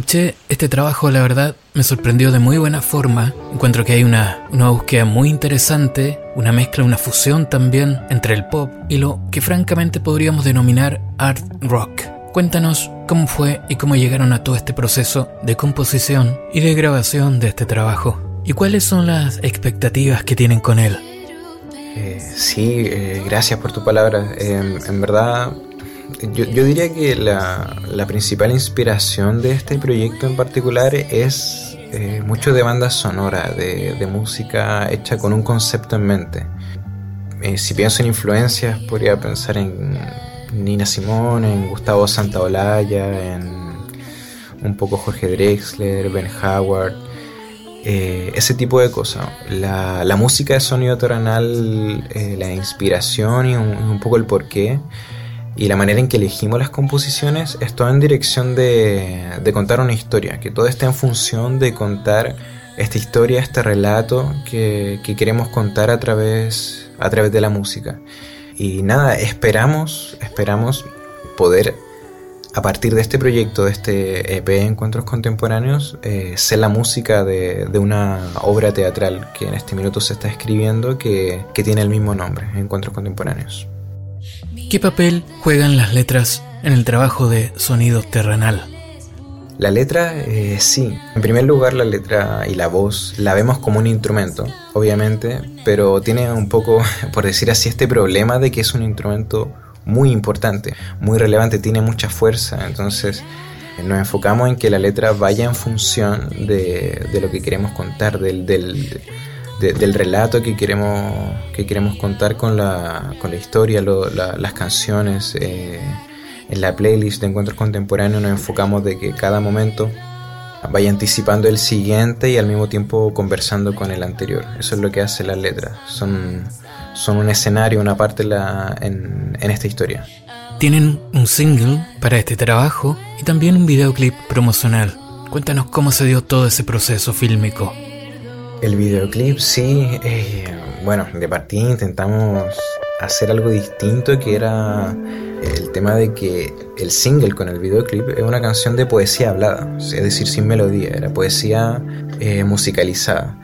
Speaker 2: escuché este trabajo, la verdad, me sorprendió de muy buena forma. Encuentro que hay una, una búsqueda muy interesante, una mezcla, una fusión también entre el pop y lo que francamente podríamos denominar art rock. Cuéntanos cómo fue y cómo llegaron a todo este proceso de composición y de grabación de este trabajo. ¿Y cuáles son las expectativas que tienen con él?
Speaker 8: Eh, sí, eh, gracias por tu palabra. Eh, en verdad, yo, yo diría que la, la principal inspiración de este proyecto en particular es eh, mucho de banda sonora, de, música hecha con un concepto en mente. Eh, si pienso en influencias, podría pensar en Nina Simone, en Gustavo Santaolalla, en un poco Jorge Drexler, Ben Howard, eh, ese tipo de cosas. La, la música de sonido terrenal, la inspiración y un poco el porqué y la manera en que elegimos las composiciones es todo en dirección de, contar una historia, que todo esté en función de contar esta historia, este relato que, que queremos contar a través, de la música. Y nada, esperamos, esperamos poder a partir de este proyecto, de este EP Encuentros Contemporáneos, eh, ser la música de, de una obra teatral que en este minuto se está escribiendo que, que tiene el mismo nombre, Encuentros Contemporáneos.
Speaker 2: ¿Qué papel juegan las letras en el trabajo de sonido terrenal?
Speaker 8: La letra, eh, sí. En primer lugar, la letra y la voz la vemos como un instrumento, obviamente, pero tiene un poco, [LAUGHS] por decir así, este problema de que es un instrumento muy importante, muy relevante, tiene mucha fuerza. Entonces, nos enfocamos en que la letra vaya en función de, de lo que queremos contar, del, del, de- del relato que queremos, que queremos contar con la, con la historia, la- las canciones. eh, en la playlist de encuentros contemporáneos nos enfocamos de que cada momento vaya anticipando el siguiente y al mismo tiempo conversando con el anterior. Eso es lo que hace las letras. Son, son un escenario, una parte la- en, en esta historia.
Speaker 2: Tienen un single para este trabajo y también un videoclip promocional. Cuéntanos cómo se dio todo ese proceso fílmico.
Speaker 8: El videoclip, sí, eh, bueno, de partida intentamos hacer algo distinto que era el tema de que el single con el videoclip es una canción de poesía hablada, es decir, sin melodía, era poesía eh, musicalizada.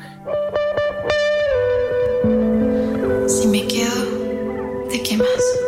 Speaker 9: Si me quedo, ¿de qué más?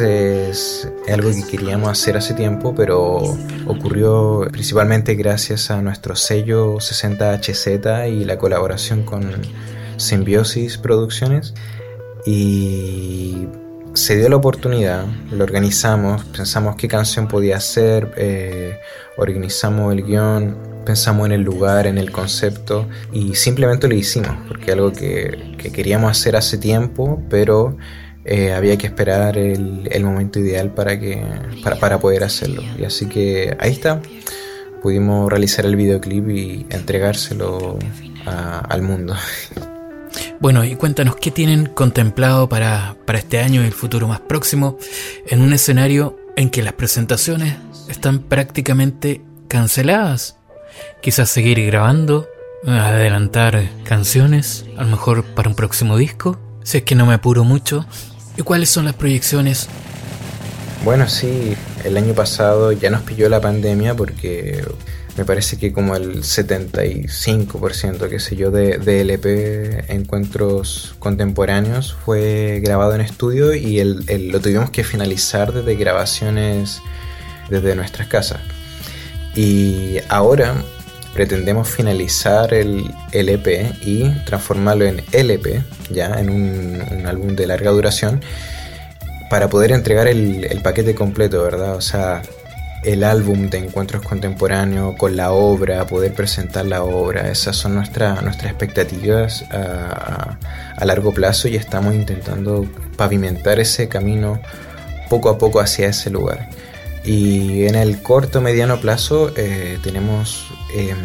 Speaker 8: Es algo que queríamos hacer hace tiempo, pero ocurrió principalmente gracias a nuestro sello 60HZ y la colaboración con Symbiosis Producciones. Y se dio la oportunidad, lo organizamos, pensamos qué canción podía ser, eh, organizamos el guion, pensamos en el lugar, en el concepto y simplemente lo hicimos, porque algo que, que queríamos hacer hace tiempo, pero eh, había que esperar el, momento ideal para, que, para, para poder hacerlo. Y así que ahí está, pudimos realizar el videoclip y entregárselo a- al mundo. [LAUGHS]
Speaker 2: Bueno, y cuéntanos qué tienen contemplado para, para este año y el futuro más próximo en un escenario en que las presentaciones están prácticamente canceladas. Quizás seguir grabando, adelantar canciones, a lo mejor para un próximo disco, si es que no me apuro mucho. ¿Y cuáles son las proyecciones?
Speaker 8: Bueno, sí, el año pasado ya nos pilló la pandemia porque me parece que como el 75%, qué sé yo, de, de LP encuentros contemporáneos fue grabado en estudio y el, el- lo tuvimos que finalizar desde grabaciones desde nuestras casas. Y ahora pretendemos finalizar el, el EP y transformarlo en LP, ya en un, álbum de larga duración, para poder entregar el, paquete completo, ¿verdad? O sea, el álbum de encuentros contemporáneos con la obra, poder presentar la obra, esas son nuestra- nuestras expectativas a largo plazo y estamos intentando pavimentar ese camino poco a poco hacia ese lugar. Y en el corto mediano plazo eh, tenemos em,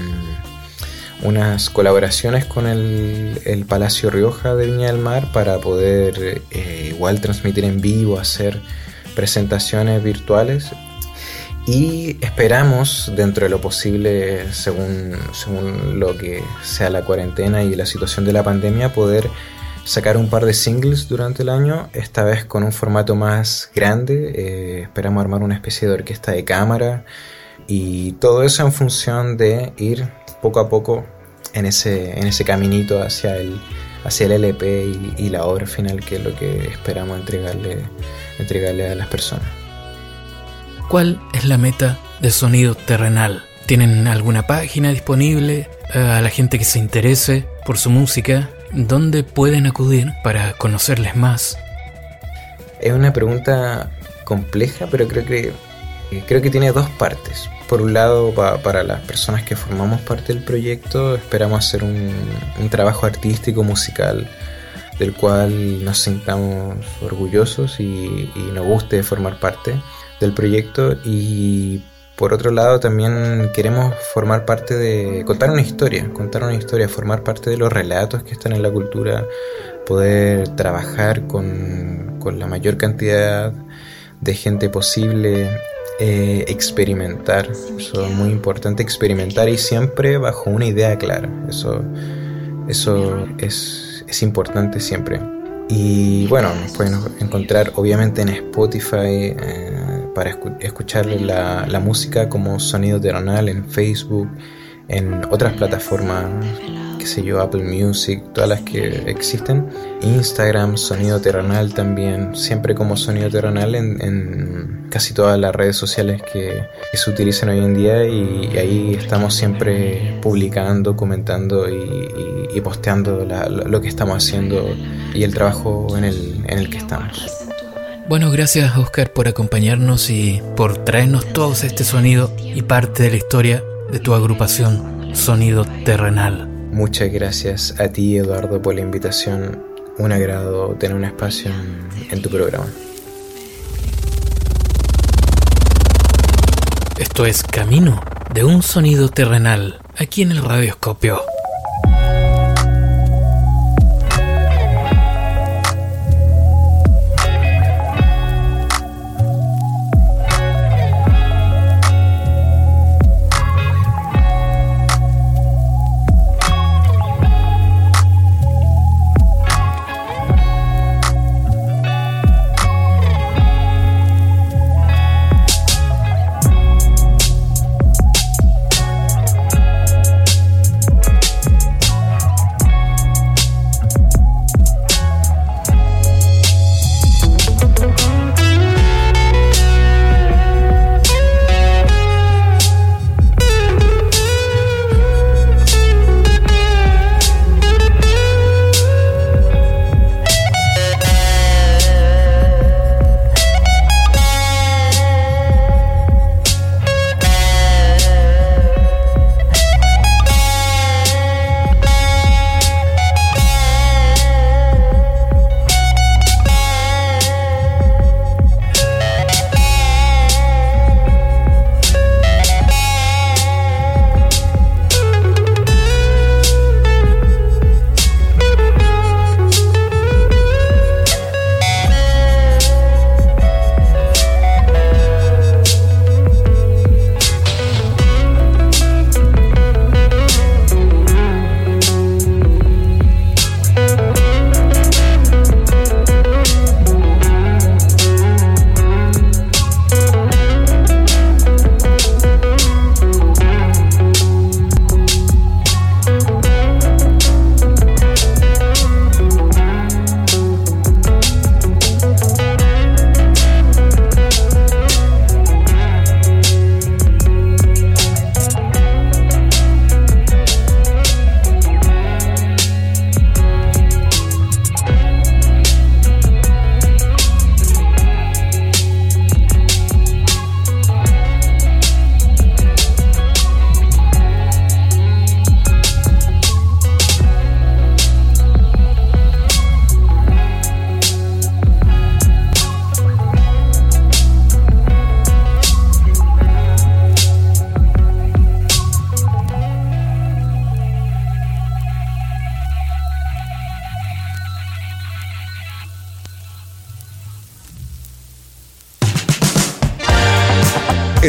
Speaker 8: unas colaboraciones con el, Palacio Rioja de Viña del Mar para poder eh, igual transmitir en vivo, hacer presentaciones virtuales y esperamos dentro de lo posible según, según lo que sea la cuarentena y la situación de la pandemia poder sacar un par de singles durante el año, esta vez con un formato más grande. eh, esperamos armar una especie de orquesta de cámara y todo eso en función de ir poco a poco en ese, en ese caminito hacia el, hacia el LP y, y la obra final, que es lo que esperamos entregarle, entregarle a las personas.
Speaker 2: ¿Cuál es la meta de Sonido Terrenal? ¿Tienen alguna página disponible eh, a la gente que se interese por su música? ¿Dónde pueden acudir para conocerles más?
Speaker 8: Es una pregunta compleja, pero creo que creo que tiene dos partes. Por un lado, pa- para las personas que formamos parte del proyecto, esperamos hacer un, un trabajo artístico musical del cual nos sintamos orgullosos y, y nos guste formar parte del proyecto. Y por otro lado, también queremos formar parte de contar una historia, contar una historia, formar parte de los relatos que están en la cultura, poder trabajar con, con la mayor cantidad de gente posible, eh, experimentar, eso es muy importante, experimentar y siempre bajo una idea clara, eso, eso es, es importante siempre. Y bueno, nos pueden encontrar obviamente en Spotify eh, para escu- escuchar la, la música como Sonido Terrenal en Facebook, en otras plataformas, qué sé yo, Apple Music, todas las que existen. Instagram, Sonido Terrenal también, siempre como Sonido Terrenal en, casi todas las redes sociales que, se utilizan hoy en día y, ahí estamos siempre publicando, comentando y, posteando lo que estamos haciendo y el trabajo en el, en el que estamos.
Speaker 2: Bueno, gracias Oscar por acompañarnos y por traernos todos este sonido y parte de la historia de tu agrupación Sonido Terrenal.
Speaker 8: Muchas gracias a ti, Eduardo, por la invitación. Un agrado tener un espacio en, en tu programa.
Speaker 2: Esto es Camino de un sonido terrenal, aquí en el radioscopio.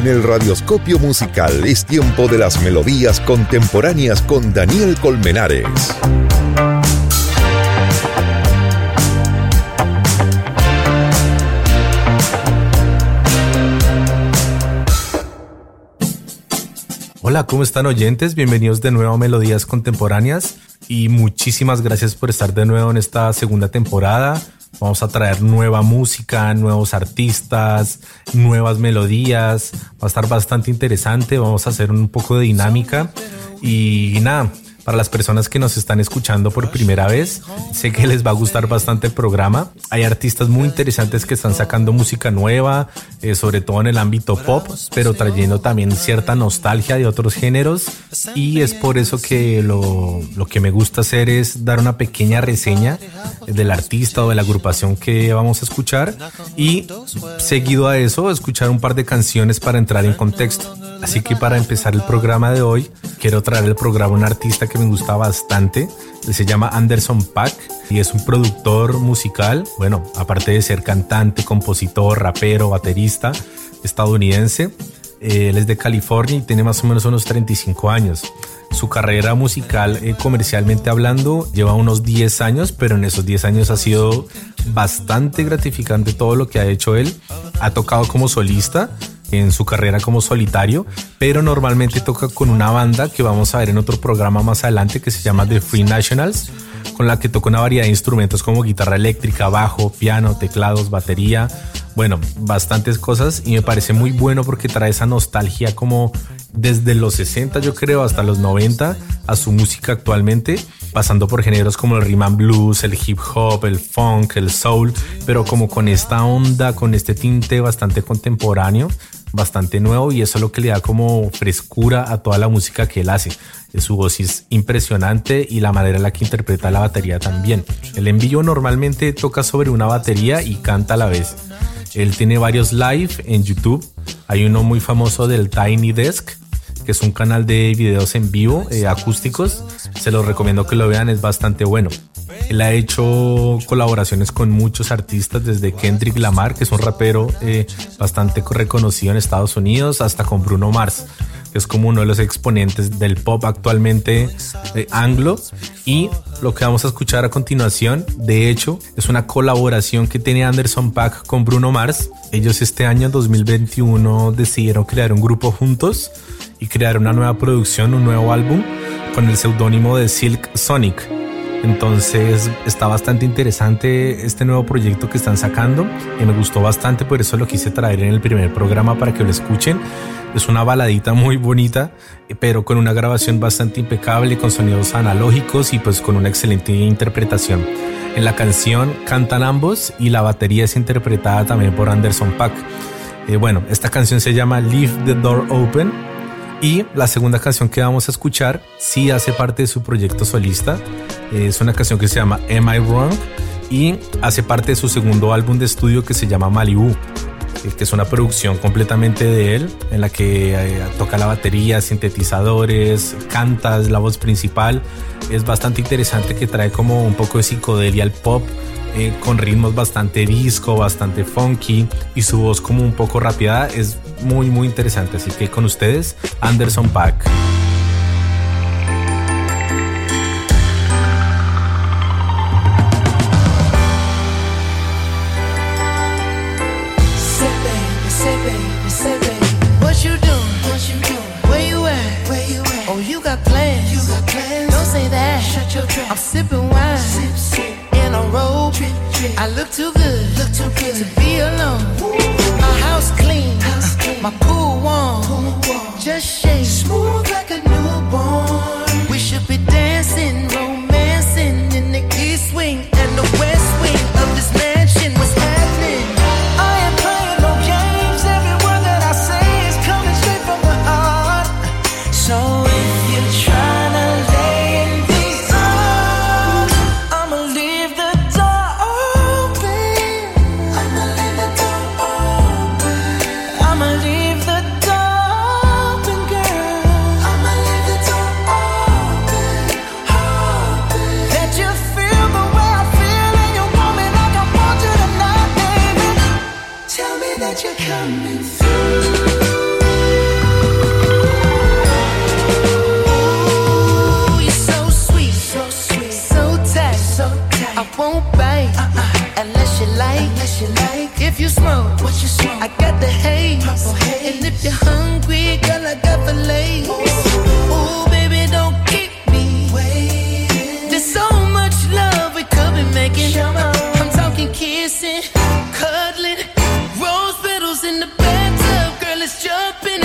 Speaker 6: En el Radioscopio Musical es tiempo de las melodías contemporáneas con Daniel Colmenares.
Speaker 10: Hola, ¿cómo están oyentes? Bienvenidos de nuevo a Melodías Contemporáneas y muchísimas gracias por estar de nuevo en esta segunda temporada. Vamos a traer nueva música, nuevos artistas, nuevas melodías. Va a estar bastante interesante. Vamos a hacer un poco de dinámica. Y nada, para las personas que nos están escuchando por primera vez, sé que les va a gustar bastante el programa. Hay artistas muy interesantes que están sacando música nueva, eh, sobre todo en el ámbito pop, pero trayendo también cierta nostalgia de otros géneros. Y es por eso que lo, lo que me gusta hacer es dar una pequeña reseña del artista o de la agrupación que vamos a escuchar y seguido a eso escuchar un par de canciones para entrar en contexto. Así que para empezar el programa de hoy, quiero traer el programa a un artista que me gusta bastante. Se llama Anderson Pack y es un productor musical. Bueno, aparte de ser cantante, compositor, rapero, baterista estadounidense. Eh, él es de California y tiene más o menos unos 35 años. Su carrera musical, eh, comercialmente hablando, lleva unos 10 años, pero en esos 10 años ha sido bastante gratificante todo lo que ha hecho él. Ha tocado como solista, en su carrera como solitario, pero normalmente toca con una banda que vamos a ver en otro programa más adelante que se llama The Free Nationals, con la que toca una variedad de instrumentos como guitarra eléctrica, bajo, piano, teclados, batería, bueno, bastantes cosas. Y me parece muy bueno porque trae esa nostalgia como desde los 60 yo creo hasta los 90 a su música actualmente, pasando por géneros como el rhythm and blues, el hip hop, el funk, el soul, pero como con esta onda, con este tinte bastante contemporáneo, bastante nuevo y eso es lo que le da como frescura a toda la música que él hace. Su voz es impresionante y la manera en la que interpreta la batería también. El envío normalmente toca sobre una batería y canta a la vez. Él tiene varios live en YouTube. Hay uno muy famoso del Tiny Desk, que es un canal de videos en vivo eh, acústicos. Se los recomiendo que lo vean, es bastante bueno. Él ha hecho colaboraciones con muchos artistas, desde Kendrick Lamar, que es un rapero eh, bastante reconocido en Estados Unidos, hasta con Bruno Mars, que es como uno de los exponentes del pop actualmente eh, anglo. Y lo que vamos a escuchar a continuación, de hecho, es una colaboración que tiene Anderson Pack con Bruno Mars. Ellos este año 2021 decidieron crear un grupo juntos y crear una nueva producción, un nuevo álbum con el seudónimo de Silk Sonic. Entonces está bastante interesante este nuevo proyecto que están sacando y me gustó bastante, por eso lo quise traer en el primer programa para que lo escuchen. Es una baladita muy bonita, pero con una grabación bastante impecable, con sonidos analógicos y pues con una excelente interpretación. En la canción cantan ambos y la batería es interpretada también por Anderson Pack. Eh, bueno, esta canción se llama Leave the Door Open y la segunda canción que vamos a escuchar sí hace parte de su proyecto solista. Es una canción que se llama Am I Wrong y hace parte de su segundo álbum de estudio que se llama Malibu, eh, que es una producción completamente de él, en la que eh, toca la batería, sintetizadores, canta, es la voz principal. Es bastante interesante que trae como un poco de psicodelia al pop, eh, con ritmos bastante disco, bastante funky y su voz como un poco rapeada. Es muy, muy interesante. Así que con ustedes, Anderson Pack.
Speaker 11: let's jump in.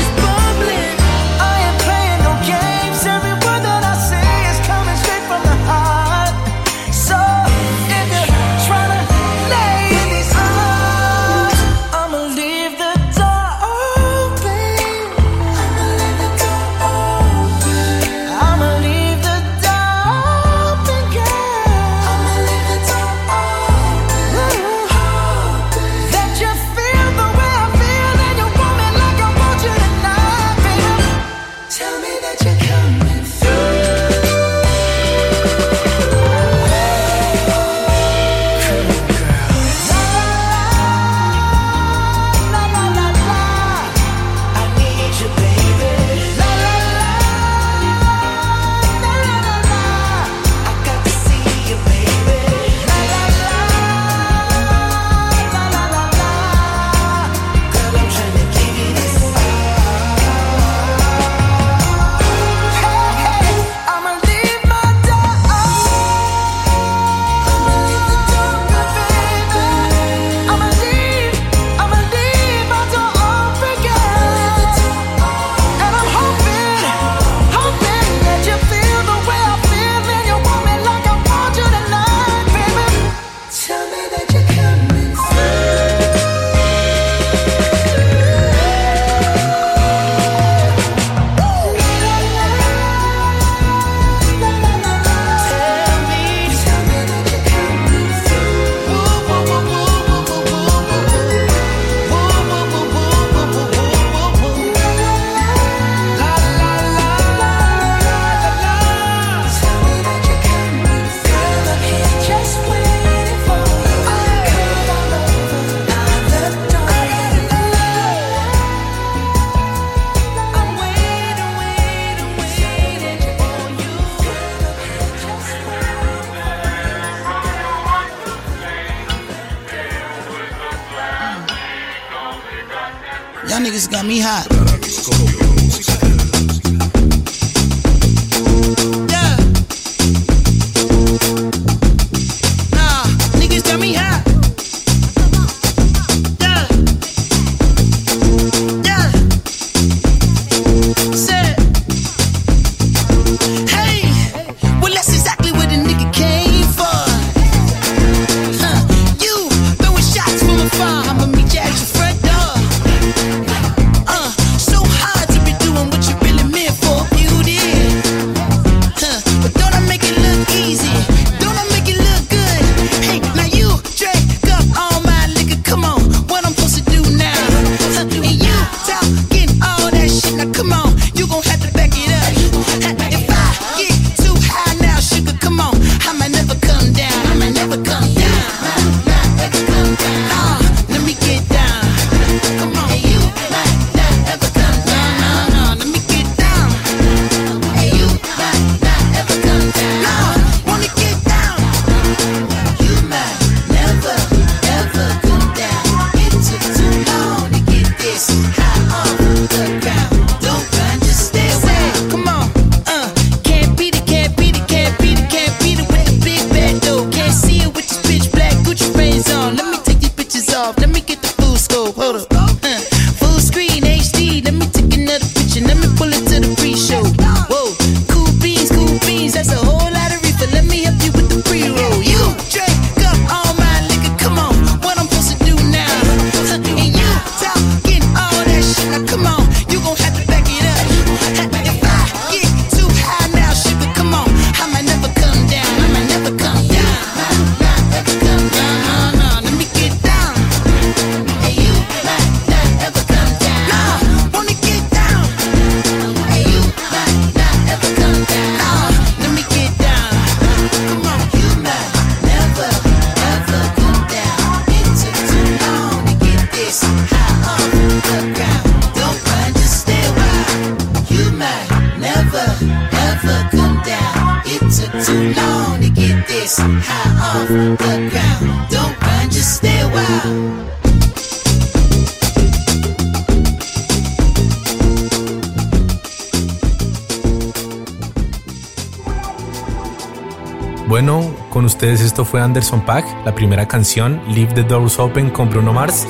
Speaker 10: Fue Anderson Pack, la primera canción, Leave the Doors Open con Bruno Mars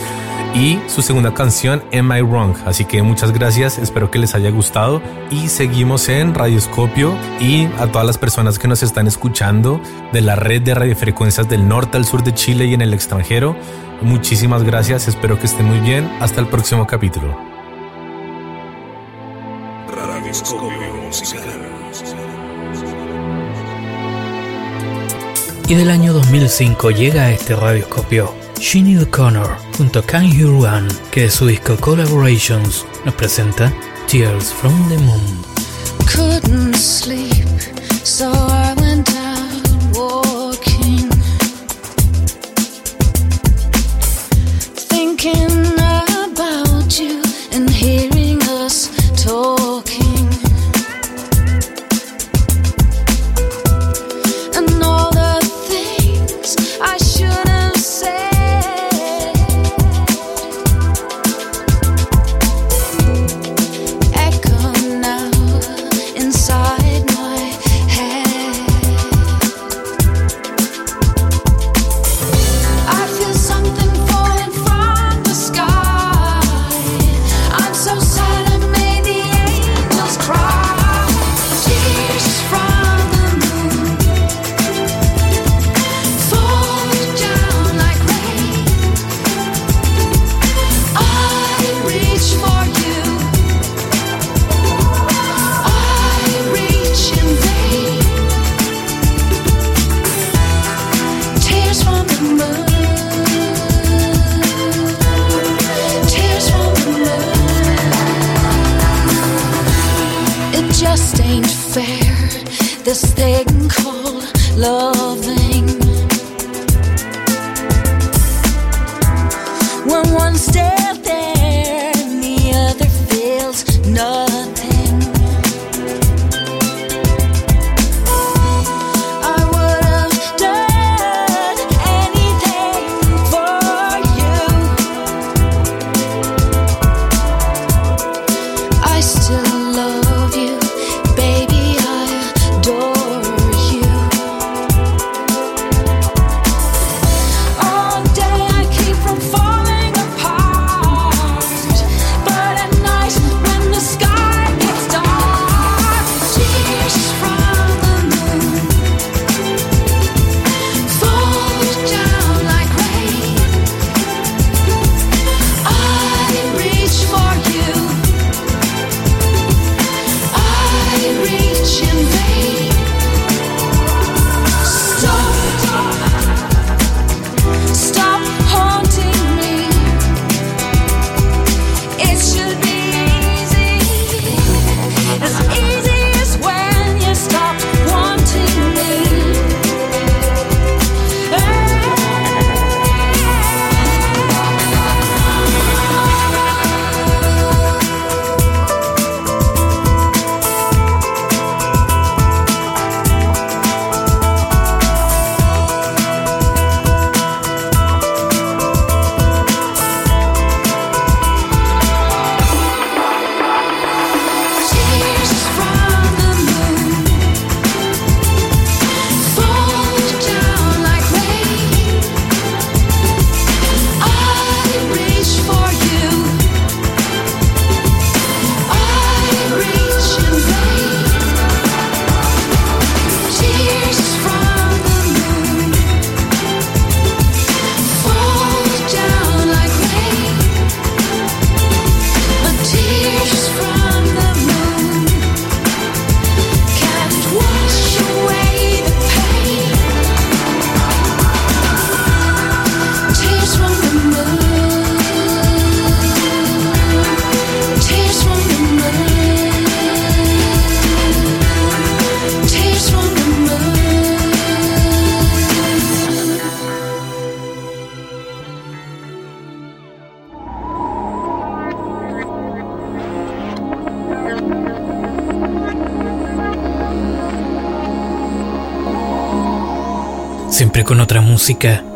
Speaker 10: y su segunda canción, Am I Wrong. Así que muchas gracias, espero que les haya gustado y seguimos en Radioscopio y a todas las personas que nos están escuchando de la red de radiofrecuencias del norte al sur de Chile y en el extranjero. Muchísimas gracias, espero que estén muy bien. Hasta el próximo capítulo.
Speaker 9: Y del año 2005 llega a este radioscopio Shinny O'Connor junto a You Run, que de su disco Collaborations nos presenta Tears from the Moon.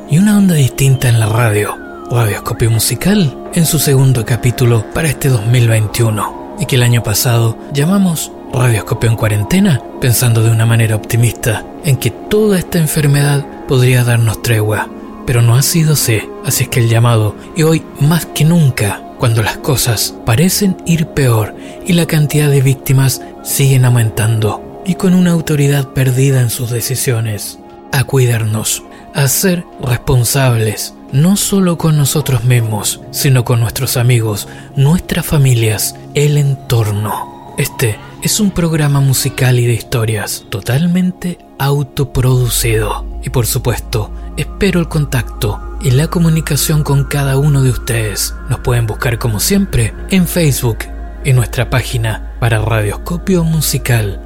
Speaker 2: Y una onda distinta en la radio. Radioscopio Musical en su segundo capítulo para este 2021 y que el año pasado llamamos Radioscopio en cuarentena, pensando de una manera optimista en que toda esta enfermedad podría darnos tregua, pero no ha sido así, así es que el llamado, y hoy más que nunca, cuando las cosas parecen ir peor y la cantidad de víctimas siguen aumentando, y con una autoridad perdida en sus decisiones, a cuidarnos, a ser responsables, no solo con nosotros mismos, sino con nuestros amigos, nuestras familias, el entorno. Este es un programa musical y de historias totalmente autoproducido. Y por supuesto, espero el contacto y la comunicación con cada uno de ustedes. Nos pueden buscar como siempre en Facebook y nuestra página para Radioscopio Musical.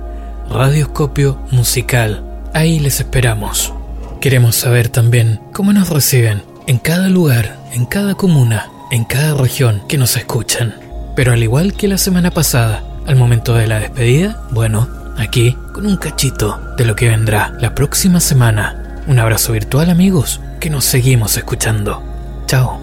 Speaker 2: Radioscopio Musical. Ahí les esperamos. Queremos saber también cómo nos reciben en cada lugar, en cada comuna, en cada región que nos escuchan. Pero al igual que la semana pasada, al momento de la despedida, bueno, aquí con un cachito de lo que vendrá la próxima semana. Un abrazo virtual amigos, que nos seguimos escuchando. Chao.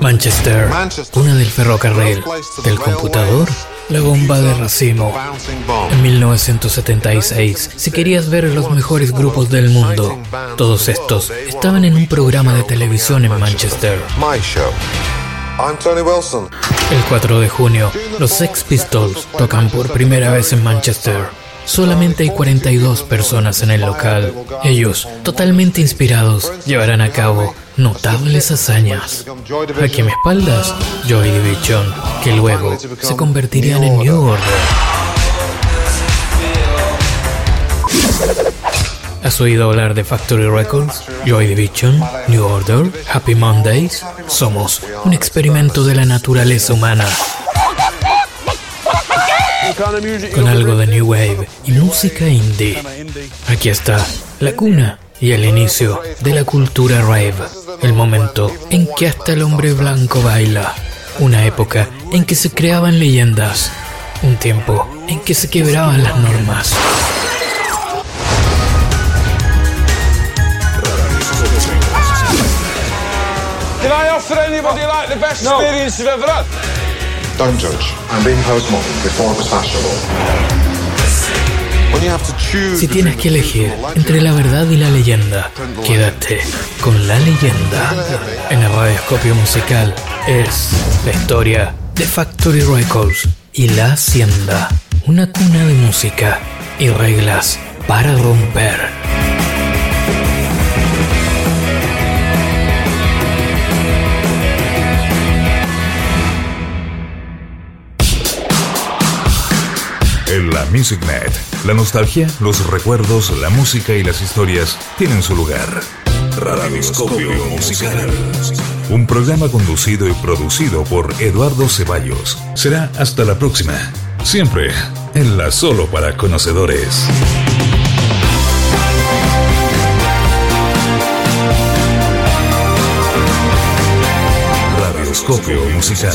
Speaker 2: Manchester, una del ferrocarril, del computador, la bomba de racimo. En 1976, si querías ver los mejores grupos del mundo, todos estos estaban en un programa de televisión en Manchester. El 4 de junio, los Sex Pistols tocan por primera vez en Manchester. Solamente hay 42 personas en el local. Ellos, totalmente inspirados, llevarán a cabo notables hazañas. Aquí a mi espaldas, Joy Division, que luego se convertirían en New Order. ¿Has oído hablar de Factory Records, Joy Division, New Order, Happy Mondays? Somos un experimento de la naturaleza humana. Con algo de New Wave y música indie. Aquí está la cuna y el inicio de la cultura rave. El momento en que hasta el hombre blanco baila. Una época en que se creaban leyendas. Un tiempo en que se quebraban las normas.
Speaker 12: Can I offer anybody like the best experience you've ever had?
Speaker 13: Don't judge. I'm being postmodern before it was fashionable.
Speaker 2: Si tienes que elegir entre la verdad y la leyenda, quédate con la leyenda. En el radioscopio musical es la historia de Factory Records y la Hacienda, una cuna de música y reglas para romper.
Speaker 5: MusicNet, la nostalgia, los recuerdos, la música y las historias tienen su lugar. Radioscopio Musical. Un programa conducido y producido por Eduardo Ceballos. Será hasta la próxima. Siempre en la Solo para Conocedores. Radioscopio Musical.